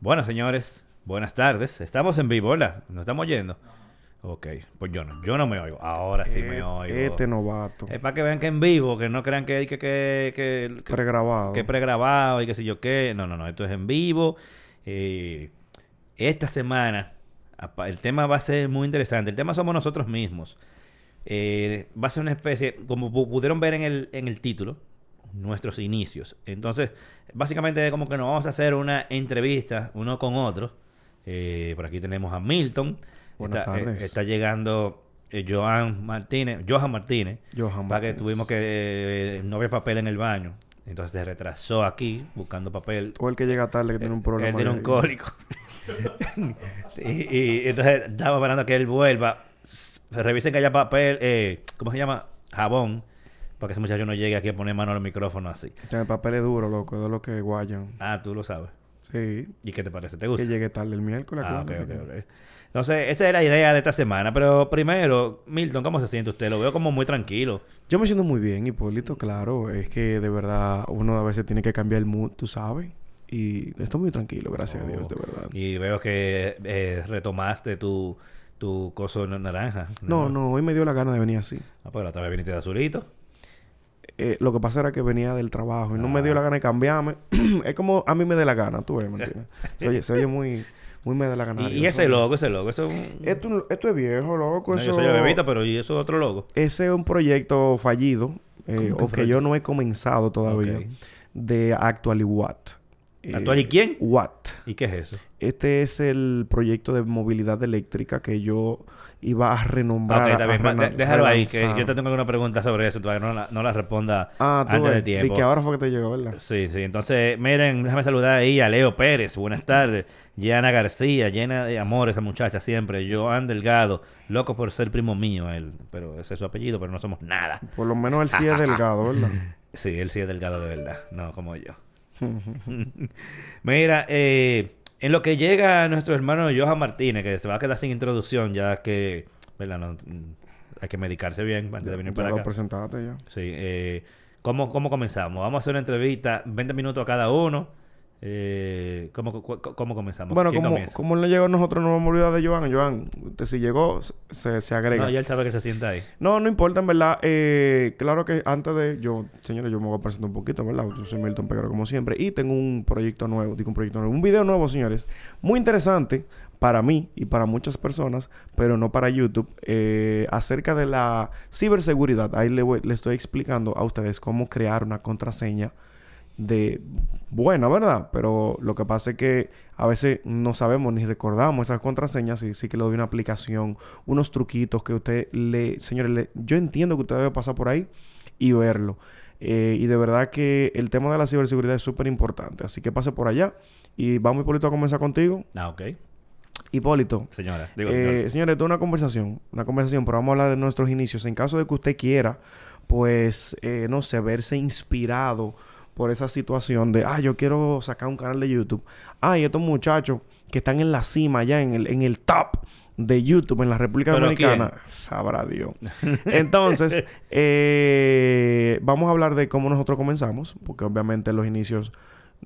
Bueno, señores, buenas tardes. Estamos en vivo, ¿verdad? ¿Nos estamos oyendo? Ok, pues yo no, yo no me oigo. Ahora sí me Eh, oigo. Este novato. Es para que vean que en vivo, que no crean que que, que, que, que- Pregrabado. que pregrabado y que sé yo qué. No, no, no, esto es en vivo. Eh, esta semana el tema va a ser muy interesante. El tema somos nosotros mismos. Eh, va a ser una especie, como pu- pudieron ver en el, en el título, nuestros inicios. Entonces, básicamente como que nos vamos a hacer una entrevista uno con otro. Eh, por aquí tenemos a Milton. Buenas está, eh, está llegando eh, Joan Martínez, Johan Martínez. Johan Para que Martínez. tuvimos que eh, no había papel en el baño. Entonces se retrasó aquí buscando papel. O el que llega tarde que tiene un problema. Él tiene un cólico. y, y entonces estaba esperando que él vuelva. Revisen que haya papel, eh, ¿cómo se llama? Jabón. Para que ese muchacho no llegue aquí a poner mano al micrófono así. Que El papel es duro, loco. Es de lo que guayan. Ah, tú lo sabes. Sí. ¿Y qué te parece? ¿Te Que gusta? llegue tarde el miércoles. Ah, ok, ok, que- ok. Entonces, esa es la idea de esta semana. Pero primero, Milton, ¿cómo se siente usted? Lo veo como muy tranquilo. Yo me siento muy bien, Hipólito, claro. Es que de verdad uno a veces tiene que cambiar el mood, tú sabes. Y estoy muy tranquilo, gracias a Dios, de verdad. Y veo que eh, retomaste tu, tu coso na- naranja. No, no, hoy me dio la gana de venir así. Ah, pero otra vez viniste de azulito. Eh, lo que pasa era que venía del trabajo y no me Ah. dio la gana de cambiarme. es como a mí me dé la gana, tú ves, ¿me entiendes? se, oye, se oye muy, muy me dé la gana. Y, y ese logo, ese logo, eso es un... Esto, esto es viejo, loco. No, yo eso- soy bebito, pero ¿y eso es otro logo? Ese es un proyecto fallido, eh, ¿Cómo que o que yo no he comenzado todavía, Ok. de Actually Watt. Eh, ¿Actual y quién? Watt. ¿Y qué es eso? Este es el proyecto de movilidad eléctrica que yo iba a renombrar. ok, está a déjalo ahí, que yo te tengo una pregunta sobre eso. Todavía no la, no la responda Ah, tú antes de tiempo. que ahora fue que te llegó, ¿verdad? Sí, sí. Entonces, miren, déjame saludar ahí a Leo Pérez. Buenas tardes. Yana García, llena de amor esa muchacha siempre. Joan Delgado, loco por ser primo mío él. Pero ese es su apellido, pero no somos nada. Por lo menos él sí es delgado, ¿verdad? Sí, él sí es delgado de verdad, no como yo. Mira, eh, en lo que llega nuestro hermano Johan Martínez, que se va a quedar sin introducción, ya que, ¿verdad? No, mm, hay que medicarse bien antes de venir ya para lo acá. presentaste ya. Sí, eh, ¿cómo, ¿cómo comenzamos? Vamos a hacer una entrevista, 20 minutos a cada uno. Eh, ¿cómo, ¿Cómo comenzamos? Bueno, ¿Quién como, comienza? como él no llegó, nosotros no vamos a olvidar de Joan. Joan, usted si llegó, se, se agrega. No, ya él sabe que se sienta ahí. No, no importa, en verdad. Eh, claro que antes de... Yo, señores, yo me voy a presentar un poquito, ¿verdad? Yo soy Milton Peguero, como siempre. Y tengo un proyecto nuevo. Digo, un proyecto nuevo. Un video nuevo, señores. Muy interesante para mí y para muchas personas, pero no para YouTube. eh, acerca de la ciberseguridad. Ahí le, voy- le estoy explicando a ustedes cómo crear una contraseña de buena, ¿verdad? Pero lo que pasa es que a veces no sabemos ni recordamos esas contraseñas y sí que le doy una aplicación, unos truquitos que usted le, señores, le- yo entiendo que usted debe pasar por ahí y verlo. Eh, y de verdad que el tema de la ciberseguridad es súper importante. Así que pase por allá y vamos, Hipólito, a comenzar contigo. Ah, ok. Hipólito, Señora, digo, eh, señor. señores, esto es una conversación, una conversación, pero vamos a hablar de nuestros inicios. En caso de que usted quiera, pues, eh, no sé, verse inspirado por esa situación de, ah, yo quiero sacar un canal de YouTube. Ah, y estos muchachos que están en la cima, ya en el, en el top de YouTube en la República ¿Pero Dominicana, sabrá Dios. Entonces, eh, vamos a hablar de cómo nosotros comenzamos, porque obviamente los inicios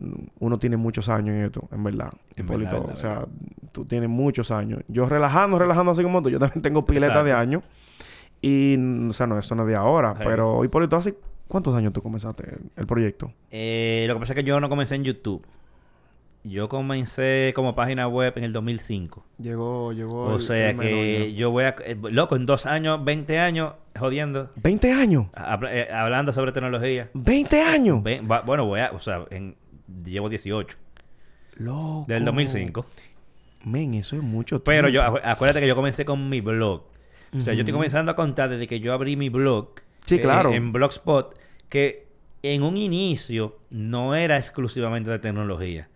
mm, uno tiene muchos años en esto, en verdad. En Hipólito. verdad, en o sea, tú tienes muchos años. Yo relajando, relajando así como tú. Yo también tengo pileta Exacto. de años. Y, o sea, no, eso no es de ahora. Sí. Pero, Hipólito, ¿hace cuántos años tú comenzaste el, proyecto? Eh, lo que pasa es que yo no comencé en YouTube. Yo comencé como página web en el 2005. Llegó, llegó. O el- sea el que yo voy a... eh, loco, en dos años, 20 años, jodiendo, ¿20 años? eh, hablando sobre tecnología. ¿20 años? Ve- va- bueno, voy a... O sea, en, llevo 18. Loco. Del 2005. Men, eso es mucho Pero yo... tiempo. acu- Acuérdate que yo comencé con mi blog. O sea, yo estoy comenzando a contar desde que yo abrí mi blog. Sí, eh, claro. en Blogspot. Que en un inicio no era exclusivamente de tecnología.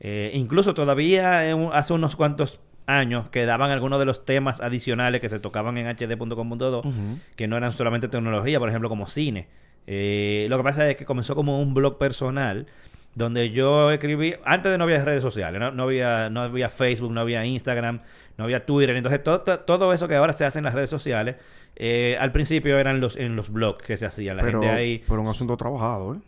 Eh, incluso todavía en hace unos cuantos años quedaban algunos de los temas adicionales que se tocaban en hd.com.do Ujú. que no eran solamente tecnología, por ejemplo, como cine. Eh, lo que pasa es que comenzó como un blog personal donde yo escribí, antes de no había redes sociales, no, no había, no había Facebook, no había Instagram, no había Twitter, entonces todo, to- todo eso que ahora se hace en las redes sociales, eh, al principio eran los en los blogs que se hacían, la pero, gente ahí, pero un asunto trabajado, ¿eh?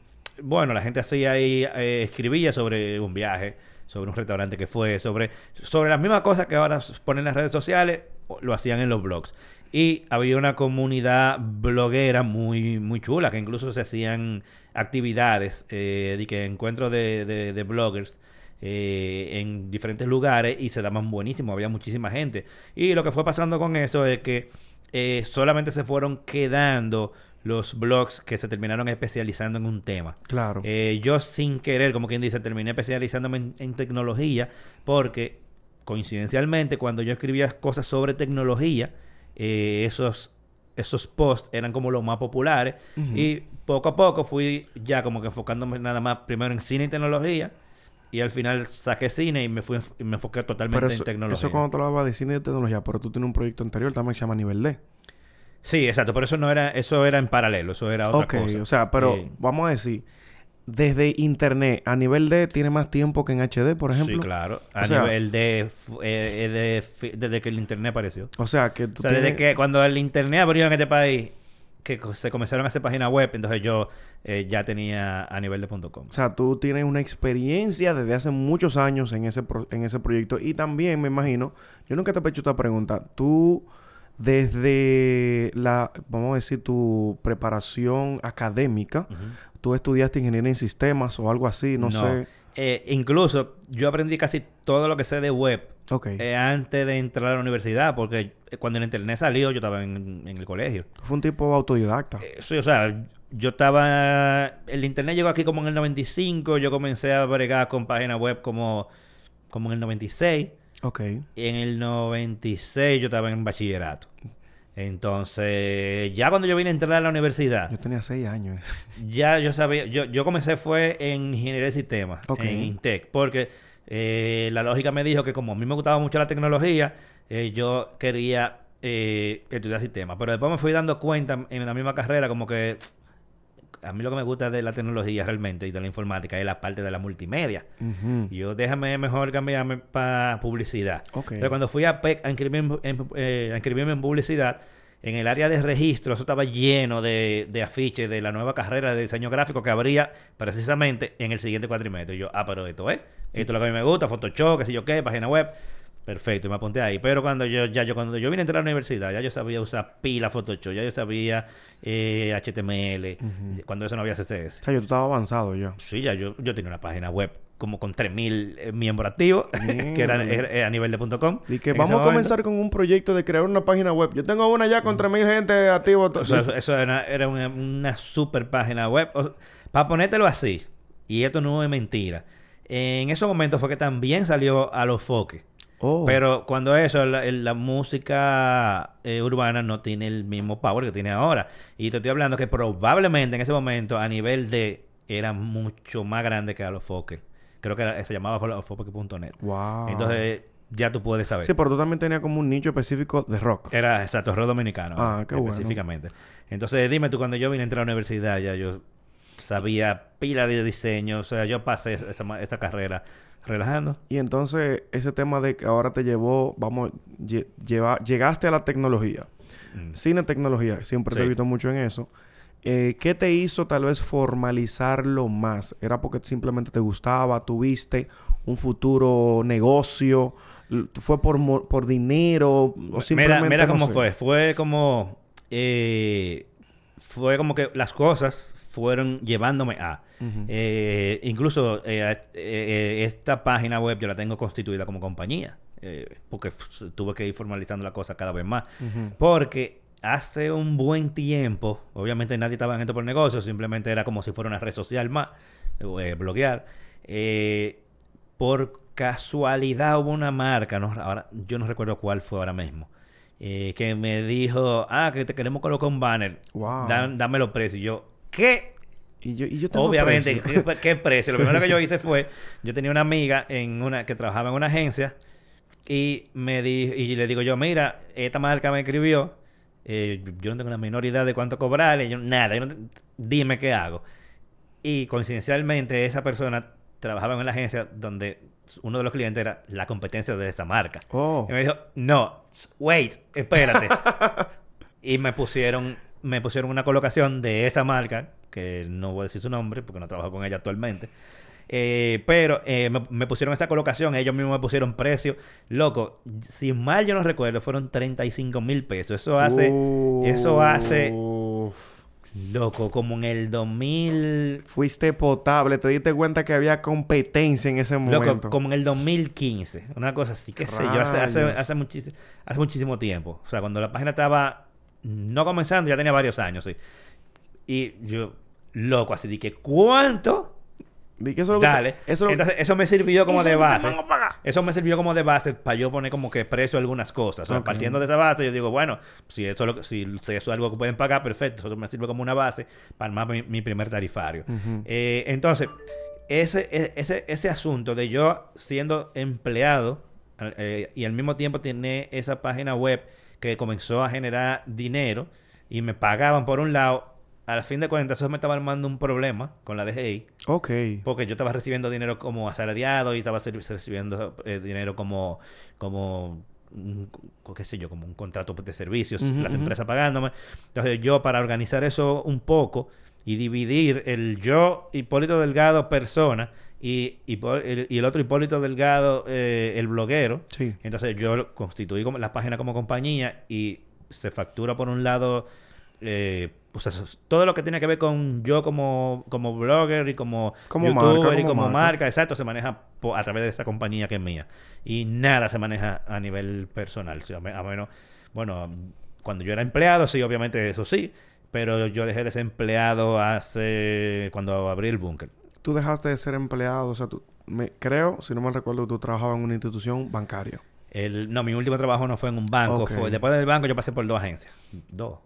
bueno, la gente hacía ahí, eh, escribía sobre un viaje, sobre un restaurante que fue, sobre, sobre las mismas cosas que ahora ponen en las redes sociales, lo hacían en los blogs. Y había una comunidad bloguera muy, muy chula, que incluso se hacían actividades, eh, de que encuentros de, de, de bloggers eh, en diferentes lugares y se daban buenísimo, había muchísima gente. Y lo que fue pasando con eso es que eh, solamente se fueron quedando los blogs que se terminaron especializando en un tema. Claro. Eh, yo sin querer, como quien dice, terminé especializándome en, en tecnología porque coincidencialmente cuando yo escribía cosas sobre tecnología, eh, esos esos posts eran como los más populares y poco a poco fui ya como que enfocándome nada más primero en cine y tecnología y al final saqué cine y me fui y me enfoqué totalmente en tecnología. eso cuando te hablaba de cine y de tecnología, pero tú tienes un proyecto anterior también que se llama Nivel D. Sí, exacto, pero eso no era eso era en paralelo, eso era otra ok, cosa. o sea, pero vamos a decir, desde internet a nivel D tiene más tiempo que en HD, por ejemplo. Sí, claro. A O sea- nivel de, fu- eh, eh, de desde que el internet apareció. O sea, que tú O sea, desde que cuando el internet abrió en este país, que se comenzaron a hacer páginas web, entonces yo eh, ya tenía a nivel de punto .com. O sea, tú tienes una experiencia desde hace muchos años en ese, pro- en ese proyecto. Y también me imagino, yo nunca te he hecho esta pregunta. Tú, desde la, vamos a decir, tu preparación académica, Ujú. tú estudiaste ingeniería en sistemas o algo así, no, sé. Eh, incluso yo aprendí casi todo lo que sé de web eh, antes de entrar a la universidad, porque eh, cuando el internet salió yo estaba en, en el colegio. Fue un tipo autodidacta. Eh, sí, o sea, yo estaba... El internet llegó aquí como en el 95, yo comencé a bregar con páginas web como, como en el 96. ok. Y en el 96 yo estaba en bachillerato. Entonces, ya cuando yo vine a entrar a la universidad, Yo tenía seis años. ya yo sabía, yo, yo comencé fue en ingeniería de sistemas, Ok. en Intec, porque eh, la lógica me dijo que como a mí me gustaba mucho la tecnología, eh, yo quería eh, estudiar sistemas. Pero después me fui dando cuenta en la misma carrera como que a mí lo que me gusta de la tecnología realmente y de la informática es la parte de la multimedia. Yo déjame mejor cambiarme para publicidad. Ok. Pero cuando fui a PEC a inscribirme en, en- eh, a inscribirme en publicidad, en el área de registro, eso estaba lleno de, de afiches de la nueva carrera de diseño gráfico que habría precisamente en el siguiente cuatrimestre. Y yo, ah, pero esto es, esto es lo que a mí me gusta, Photoshop, qué sé yo qué, página web. Perfecto, y me apunté ahí. Pero cuando yo, ya yo, cuando yo vine a entrar a la universidad, ya yo sabía usar pila Photoshop, ya yo sabía eh, HTML, Ujú. cuando eso no había CSS. O sea, yo estaba avanzado ya. Sí, ya yo, yo tenía una página web como con 3.000 eh, miembros activos, que era, Mierda. era a nivel de punto .com. Y que vamos a comenzar con un proyecto de crear una página web. Yo tengo una ya con 3.000 gente activo. momento. O sea, eso, eso era, era una, una super página web. O sea, para ponértelo así, y esto no es mentira, en esos momentos fue que también salió a los foques. Oh. Pero cuando eso, la, la música eh, urbana no tiene el mismo power que tiene ahora. Y te estoy hablando que probablemente en ese momento a nivel de era mucho más grande que a los foques. Creo que era- se llamaba alofoque.net. Wow. Entonces ya tú puedes saber. Sí, pero tú también tenías como un nicho específico de rock. Era exacto, rock dominicano. Ah, qué bueno. Específicamente. Entonces, dime tú, cuando yo vine a entrar a la universidad, ya yo sabía pila de diseño. O sea, yo pasé esa, carrera relajando. Y entonces, ese tema de que ahora te llevó, vamos, lle- lleva- llegaste a la tecnología. Mm. Cine tecnología, siempre te he visto mucho en eso. Eh, ¿Qué te hizo tal vez formalizarlo más? ¿Era porque simplemente te gustaba, tuviste un futuro negocio? ¿Fue por, por dinero? ¿O Mira, simplemente mira no cómo sé? fue. Fue como... eh, fue como que las cosas fueron llevándome a... Eh, incluso eh, eh, esta página web yo la tengo constituida como compañía. porque tuve que ir formalizando la cosa cada vez más. Porque hace un buen tiempo, obviamente nadie estaba en esto por negocio, simplemente era como si fuera una red social más, bloguear. Por casualidad hubo una marca, no, ahora, yo no recuerdo cuál fue ahora mismo, eh, que me dijo, ah, que te queremos colocar un banner, Wow. Da- dame los precios. Y yo, ¿qué? Y yo, y yo tengo Obviamente, precio. ¿qué, qué precio? Lo primero que yo hice fue, yo tenía una amiga en una que trabajaba en una agencia y me di, y le digo yo, mira, esta marca me escribió, eh, yo no tengo la menor idea de cuánto cobrarle, yo nada, yo no dime qué hago. Y coincidencialmente esa persona trabajaba en una agencia donde uno de los clientes era la competencia de esa marca. Oh. Y me dijo, no, wait, espérate. y me pusieron, me pusieron una colocación de esa marca, que no voy a decir su nombre porque no trabajo con ella actualmente. Eh, pero eh, me, me pusieron esa colocación, ellos mismos me pusieron precio. Loco, si mal yo no recuerdo, fueron 35 mil pesos. Eso hace, eso hace, loco, como en el 2000, Fuiste potable, te diste cuenta que había competencia en ese momento. loco, como en el 2015. Una cosa así, qué sé yo, hace, hace muchísimo tiempo. O sea, cuando la página estaba no comenzando, ya tenía varios años, sí. Y yo, loco, así que, ¿cuánto? Di que eso que Dale. eso es lo- Entonces, eso me sirvió como de base. Eso me sirvió como de base para yo poner como que precio algunas cosas. O sea, Ok. partiendo de esa base, yo digo, bueno, si eso, es lo si, si eso es algo que pueden pagar, perfecto. Eso me sirve como una base para armar mi, mi primer tarifario. Eh, entonces, ese, e- ese, ese asunto de yo siendo empleado eh, y al mismo tiempo tener esa página web que comenzó a generar dinero y me pagaban por un lado, al fin de cuentas eso me estaba armando un problema con la DGI. Ok. Porque yo estaba recibiendo dinero como asalariado y estaba recibiendo eh, dinero como, como un, qué sé yo, como un contrato de servicios, las empresas pagándome. Entonces yo para organizar eso un poco y dividir el yo, Hipólito Delgado, persona, y, el, y el otro Hipólito Delgado, eh, el bloguero. Sí. Entonces yo constituí como la página como compañía y se factura por un lado eh, pues eso, todo lo que tiene que ver con yo como, como blogger y como, Como youtuber marca, y como como marca. marca. exacto, se maneja po- a través de esa compañía que es mía. Y nada se maneja a nivel personal. o sea, a menos, bueno, cuando yo era empleado, sí, obviamente eso sí, pero yo dejé de ser empleado hace cuando abrí el búnker. Tú dejaste de ser empleado, o sea, tú, me, creo, si no me recuerdo, tú trabajabas en una institución bancaria. El, no, mi último trabajo no fue en un banco. Fue, después del banco yo pasé por dos agencias. Dos.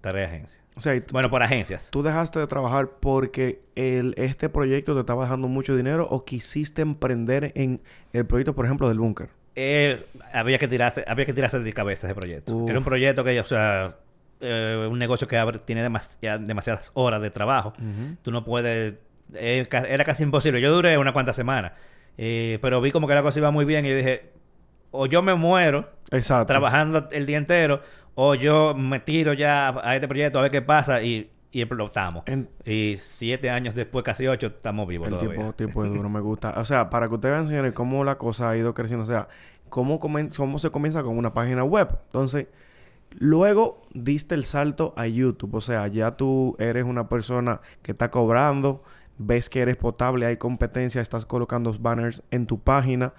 Tres agencias. O sea, Bueno, por agencias. tú dejaste de trabajar porque el, este proyecto te estaba dejando mucho dinero o quisiste emprender en el proyecto, por ejemplo, del búnker. Eh, había que tirarse, había que tirarse de cabeza ese proyecto. Uf. Era un proyecto que, o sea, eh, un negocio que abre- tiene demasi- demasiadas horas de trabajo. Tú no puedes, eh, era casi imposible. Yo duré unas cuantas semanas, eh, pero vi como que la cosa iba muy bien y yo dije, o yo me muero Exacto. trabajando el día entero, o yo me tiro ya a, este proyecto a ver qué pasa y, y explotamos. En- Y siete años después, casi ocho, estamos vivos El todavía. tipo es duro, me gusta. O sea, para que ustedes vean, señores, cómo la cosa ha ido creciendo. O sea, cómo, comen- cómo se comienza con una página web. Entonces, luego diste el salto a YouTube. O sea, ya tú eres una persona que está cobrando, ves que eres potable, hay competencia, estás colocando banners en tu página.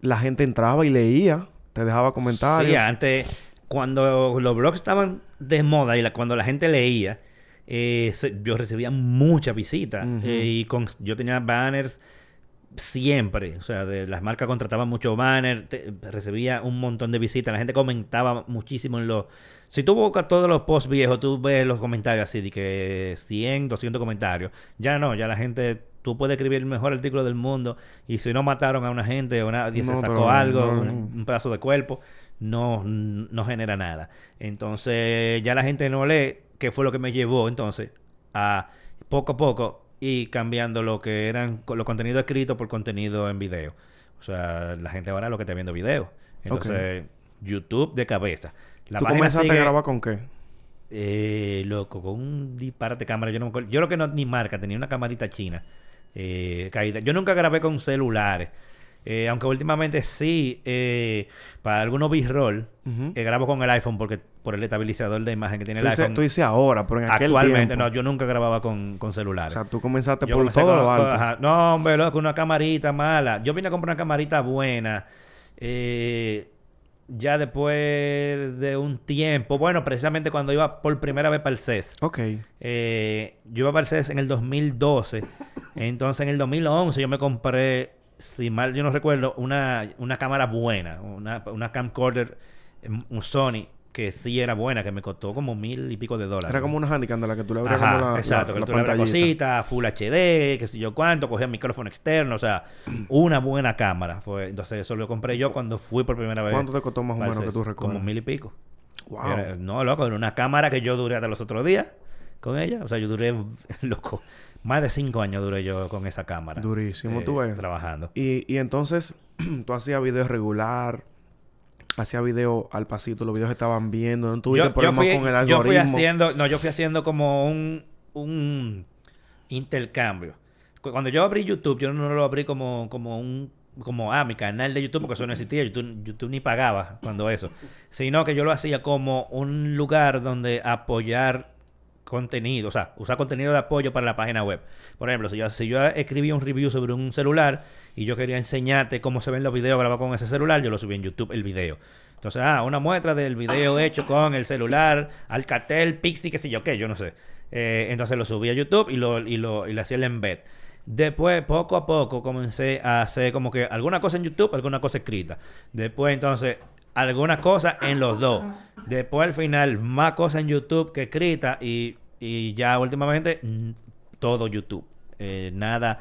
La gente entraba y leía, te dejaba comentarios. Sí, antes, cuando los blogs estaban de moda y la- cuando la gente leía, eh, se- yo recibía muchas visitas. Eh, y con, yo tenía banners siempre. O sea, de, las marcas contrataban muchos banners, te- recibía un montón de visitas. La gente comentaba muchísimo en los... Si tú buscas todos los posts viejos, tú ves los comentarios así de que 100, 200 comentarios. Ya no, ya la gente... Tú puedes escribir el mejor artículo del mundo y si no mataron a una gente o nadie se No sacó algo, no, un, no. un pedazo de cuerpo, no, no genera nada. Entonces, ya la gente no lee, que fue lo que me llevó entonces a poco a poco y cambiando lo que eran los contenidos escritos por contenido en video. O sea, la gente ahora lo que está viendo video. Entonces, YouTube de cabeza. La ¿Tú comenzaste sigue, a grabar con qué? eh, loco, con un disparate de cámara. Yo no me acuerdo. Yo lo que no ni marca, tenía una camarita china. eh, caída. Yo nunca grabé con celulares. Eh, aunque últimamente sí, eh, para algunos B-roll, eh, grabo con el iPhone porque por el estabilizador de imagen que tiene Tú el dices, iPhone. tú dices ahora, pero en aquel Actualmente, tiempo. no, yo nunca grababa con, con O celulares. sea, tú comenzaste Yo por todo con- lo con- alto. ajá. No, hombre, loco, una camarita mala. Yo vine a comprar una camarita buena. eh, ya después de un tiempo. Bueno, precisamente cuando iba por primera vez para el CES. Ok. Eh, yo iba para el CES en el 2012. Entonces, en el 2011 yo me compré, si mal yo no recuerdo, una, una cámara buena. Una, una camcorder, em, un Sony, que sí era buena, que me costó como mil y pico de dólares. Era como una handicap de la que tú le abrías como la, exacto, la- que la tú le abres pantallita. cosita, Full HD, qué sé yo cuánto, cogía micrófono externo, o sea, una buena cámara. fue Entonces, eso lo compré yo cuando fui por primera vez. ¿Cuánto te costó más o menos que tú recuerdas? Como mil y pico. Wow. Era- no, loco, era una cámara que yo duré hasta los otros días con ella. O sea, yo duré, loco, más de cinco años duré yo con esa cámara. Durísimo, eh, tú ves. Trabajando. Y, y entonces, tú hacías videos regular, hacías video al pasito, los videos estaban viendo, no tuviste Yo, yo problemas fui, con el yo algoritmo. fui haciendo, no, yo fui haciendo como un, un intercambio. cu- cuando yo abrí YouTube, yo no lo abrí como, como un como ah, mi canal de YouTube, porque eso no existía, YouTube, YouTube ni pagaba cuando eso, sino que yo lo hacía como un lugar donde apoyar contenido, o sea, usar contenido de apoyo para la página web. Por ejemplo, si yo, si yo escribía un review sobre un celular y yo quería enseñarte cómo se ven los videos grabados con ese celular, yo lo subí en YouTube el video. Entonces, ah, una muestra del video hecho con el celular, Alcatel, Pixie, qué sé yo qué, yo no sé. Eh, entonces lo subí a YouTube y lo, y lo y le hacía el embed. Después, poco a poco, comencé a hacer como que alguna cosa en YouTube, alguna cosa escrita. Después, entonces, algunas cosas en los dos. Después, al final, más cosas en YouTube que escrita y, y ya últimamente todo YouTube. Eh, nada,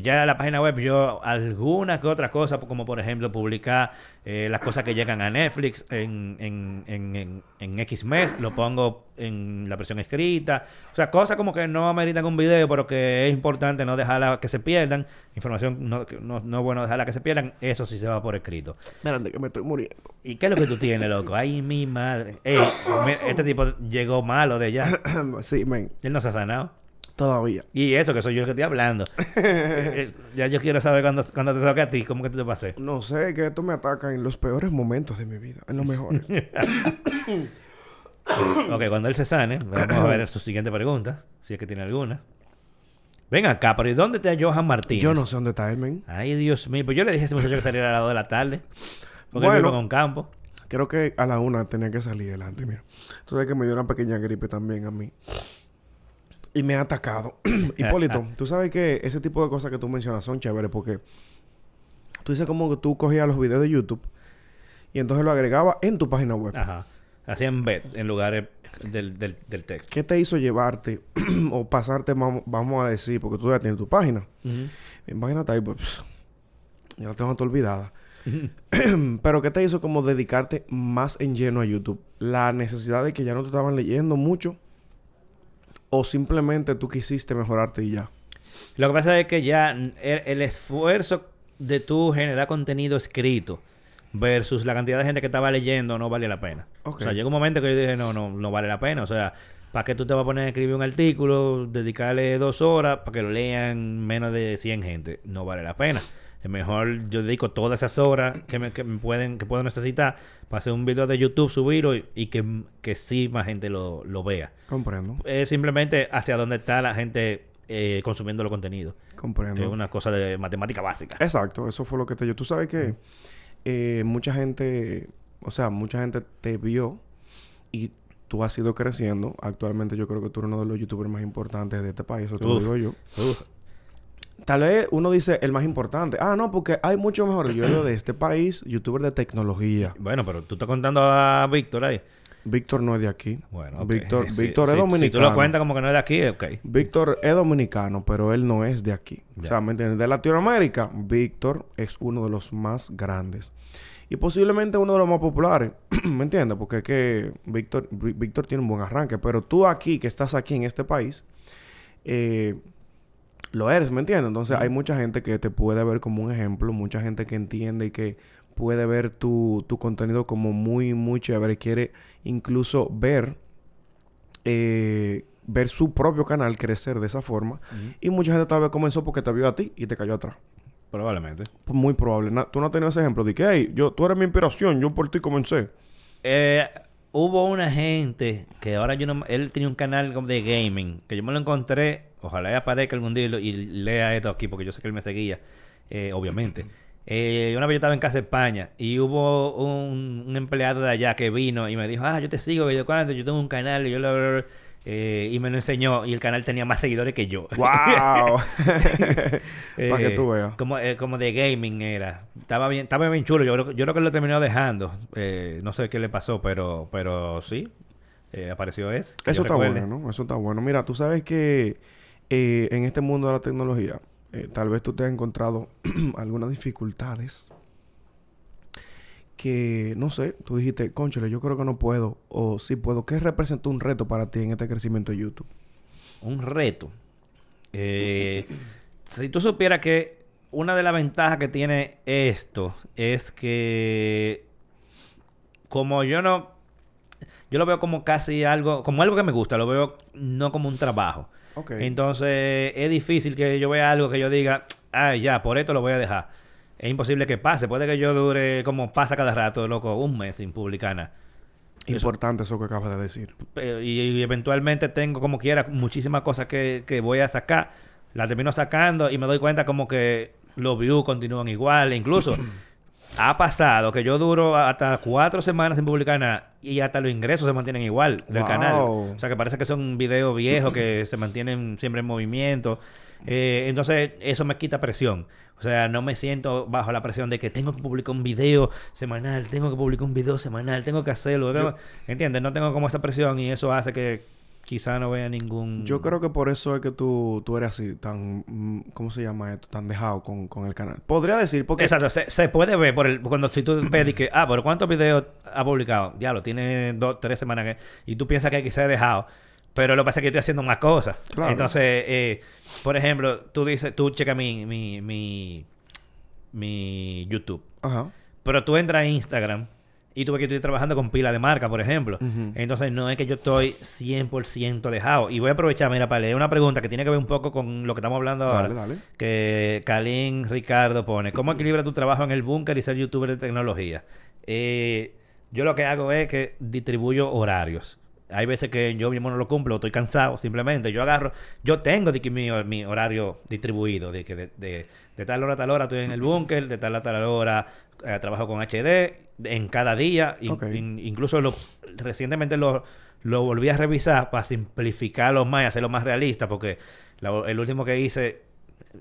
ya la página web yo alguna que otra cosa, como por ejemplo publicar eh, las cosas que llegan a Netflix en, en, en, en, en X mes, lo pongo en la versión escrita. O sea, cosas como que no ameritan un video, pero que es importante no dejarla que se pierdan. Información no, no, no bueno dejarla que se pierdan. Eso sí se va por escrito. Espérate, que me estoy muriendo. ¿Y qué es lo que tú tienes, loco? Ay, mi madre. Ey, este tipo llegó malo de ya. sí, men. Él no se ha sanado. Todavía. Y eso que soy yo el que estoy hablando. Eh, eh, ya yo quiero saber cuando te toque a ti, cómo que te pasé. No sé, que esto me ataca en los peores momentos de mi vida. En los mejores. Ok, cuando él se sane, vamos a ver su siguiente pregunta, si es que tiene alguna. Ven acá, pero ¿y dónde está Johan Martínez? Yo no sé dónde está él, men. Ay, Dios mío. Pues yo le dije a ese muchacho que saliera a las 2 de la tarde. Porque él Bueno. vive en un campo. Creo que a la una tenía que salir adelante, mira. Sabes que me dio una pequeña gripe también a mí. Y me ha atacado. Hipólito, tú sabes que ese tipo de cosas que tú mencionas son chéveres porque tú dices como que tú cogías los videos de YouTube y entonces lo agregabas en tu página web. Ajá. Así en bed, en lugares del, del, del texto. ¿Qué te hizo llevarte o pasarte, vamos, a decir, porque tú ya tienes tu página? Mi página está ahí, pues, ya la tengo olvidada. Pero ¿qué te hizo como dedicarte más en lleno a YouTube? ¿La necesidad de que ya no te estaban leyendo mucho? ¿O simplemente tú quisiste mejorarte y ya? Lo que pasa es que ya el, el esfuerzo de tú generar contenido escrito versus la cantidad de gente que estaba leyendo no vale la pena. O sea, llegó un momento que yo dije, no, no, no vale la pena. O sea, ¿para qué tú te vas a poner a escribir un artículo, dedicarle dos horas para que lo lean menos de 100 gente? No vale la pena. Mejor yo dedico todas esas horas que me, que me pueden que puedo necesitar para hacer un video de YouTube, subirlo y, y que, que sí más gente lo, lo vea. Comprendo. Es simplemente hacia dónde está la gente eh, consumiendo los contenidos. Comprendo. Es una cosa de matemática básica. Exacto, eso fue lo que te dio. Tú sabes que eh, mucha gente, o sea, mucha gente te vio y tú has ido creciendo. Actualmente yo creo que tú eres uno de los youtubers más importantes de este país, eso te lo digo yo. Uf. Tal vez uno dice el más importante. Ah, no, porque hay mucho mejor. Yo de este país, youtuber de tecnología. Bueno, pero tú estás contando a Víctor ahí. Víctor no es de aquí. Bueno. Víctor, Si- Víctor si- es dominicano. Si tú lo cuentas como que no es de aquí, ok. Víctor es dominicano, pero él no es de aquí. O sea, ¿me entiendes? De Latinoamérica, Víctor es uno de los más grandes. Y posiblemente uno de los más populares. ¿Me entiendes? Porque es que Víctor, Ví- Víctor tiene un buen arranque. Pero tú aquí, que estás aquí en este país, eh, lo eres, ¿me entiendes? Entonces hay mucha gente que te puede ver como un ejemplo, mucha gente que entiende y que puede ver tu, tu contenido como muy, muy chévere. Quiere incluso ver, eh, ver su propio canal crecer de esa forma. Y mucha gente tal vez comenzó porque te vio a ti y te cayó atrás. Probablemente. Pues muy probable. Na- tú no has tenido ese ejemplo de que, hey, yo, tú eres mi inspiración, yo por ti comencé. Eh, hubo una gente que ahora yo no... Él tenía un canal de gaming, que yo me lo encontré, ojalá aparezca algún día y, lea esto aquí, porque yo sé que él me seguía, eh, obviamente. Eh, una vez yo estaba en casa de España y hubo un, empleado de allá que vino y me dijo, ah, yo te sigo, yo cuando, yo tengo un canal y yo lo... eh, y me lo enseñó y el canal tenía más seguidores que yo. ¡Wow! Eh, Para que tú veas. Como, eh, como de gaming era. Estaba bien, estaba bien chulo. Yo creo, que- yo creo que lo terminó dejando. Eh, no sé qué le pasó, pero, pero sí. eh, apareció ese. Eso está recuerde. bueno, ¿no? Eso está bueno. Mira, tú sabes que eh, en este mundo de la tecnología, eh, tal vez tú te has encontrado algunas dificultades que, no sé, tú dijiste, conchole, yo creo que no puedo, o sí puedo. ¿Qué representó un reto para ti en este crecimiento de YouTube? Un reto. Eh, si tú supieras que una de las ventajas que tiene esto es que como yo no yo lo veo como casi algo, como algo que me gusta, lo veo no como un trabajo. Entonces, es difícil que yo vea algo que yo diga, ah, ya, por esto lo voy a dejar. Es imposible que pase. Puede que yo dure, como pasa cada rato, loco, un mes sin publicar nada. Importante eso que acabas de decir. Pero- y, y eventualmente tengo como quiera muchísimas cosas que, que voy a sacar. Las termino sacando y me doy cuenta como que los views continúan igual. E incluso ha pasado que yo duro hasta cuatro semanas sin publicar nada y hasta los ingresos se mantienen igual del Wow. canal. O sea que parece que son videos viejos que se mantienen siempre en movimiento. Eh, entonces eso me quita presión. O sea, no me siento bajo la presión de que tengo que publicar un video semanal, tengo que publicar un video semanal, tengo que hacerlo. ¿Entiendes? No tengo como esa presión y eso hace que quizá no vea ningún... Yo creo que por eso es que tú, tú eres así, tan... mm, ¿Cómo se llama esto? Tan dejado con, con el canal. Podría decir, porque... Exacto, se, se puede ver por el, cuando si tú y que, ah, pero ¿cuántos videos ha publicado? Ya lo tiene dos, tres semanas que, y tú piensas que quizá he dejado, pero lo que pasa es que yo estoy haciendo más cosas. Claro. Entonces, eh, por ejemplo, tú dices, tú checa mi, mi, mi, mi YouTube, Ajá. pero tú entras a Instagram y tú ves que estoy trabajando con pila de marca, por ejemplo. Entonces, no es que yo estoy 100% dejado. Y voy a aprovechar, mira, para leer una pregunta que tiene que ver un poco con lo que estamos hablando ahora Dale, dale. que Kalin Ricardo pone, ¿cómo equilibra tu trabajo en el búnker y ser youtuber de tecnología? Eh, yo lo que hago es que distribuyo horarios. Hay veces que yo mismo no lo cumplo, estoy cansado, simplemente. Yo agarro, yo tengo de que mi, mi horario distribuido, de que de, de- de tal hora a tal hora estoy en el búnker, de tal a tal hora eh, trabajo con HD, en cada día. In- Ok. in- incluso lo, recientemente lo, lo volví a revisar para simplificarlo más y hacerlo más realista, porque la- el último que hice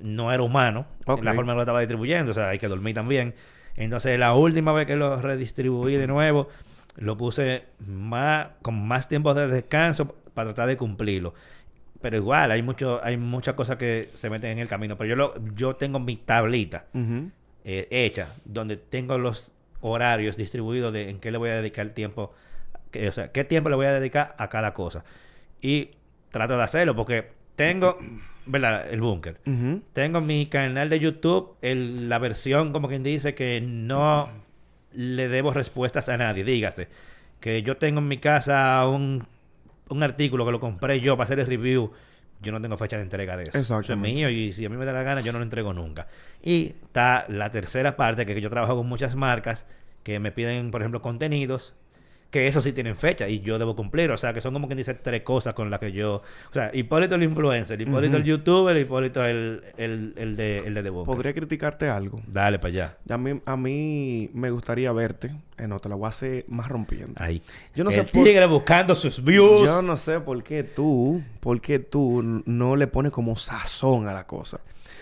no era humano, la forma en que lo estaba distribuyendo, o sea, hay que dormir también. Entonces, la última vez que lo redistribuí de nuevo, lo puse más con más tiempo de descanso para tratar de cumplirlo. Pero igual, hay mucho, hay muchas cosas que se meten en el camino. Pero yo lo, yo tengo mi tablita eh, hecha, donde tengo los horarios distribuidos de en qué le voy a dedicar el tiempo, que- o sea, qué tiempo le voy a dedicar a cada cosa. Y trato de hacerlo porque tengo, ¿verdad? El búnker. Tengo mi canal de YouTube, el- la versión, como quien dice, que no le debo respuestas a nadie. Dígase, que yo tengo en mi casa un, un artículo que lo compré yo para hacer el review. Yo no tengo fecha de entrega de eso. Eso es mío y si a mí me da la gana, yo no lo entrego nunca. Y está la tercera parte, que yo trabajo con muchas marcas que me piden, por ejemplo, contenidos que eso sí tienen fecha y yo debo cumplir. O sea, que son como quien dice tres cosas con las que yo... O sea, Hipólito el influencer, Hipólito el Ujú. youtuber, Hipólito el, el, el de, el de The. Podría criticarte algo. Dale para allá. A mí, a mí me gustaría verte. Eh, no, te la voy a hacer más rompiendo. Ahí. Yo no el sé por- tigre buscando sus views. Yo no sé por qué tú, por qué tú no le pones como sazón a la cosa.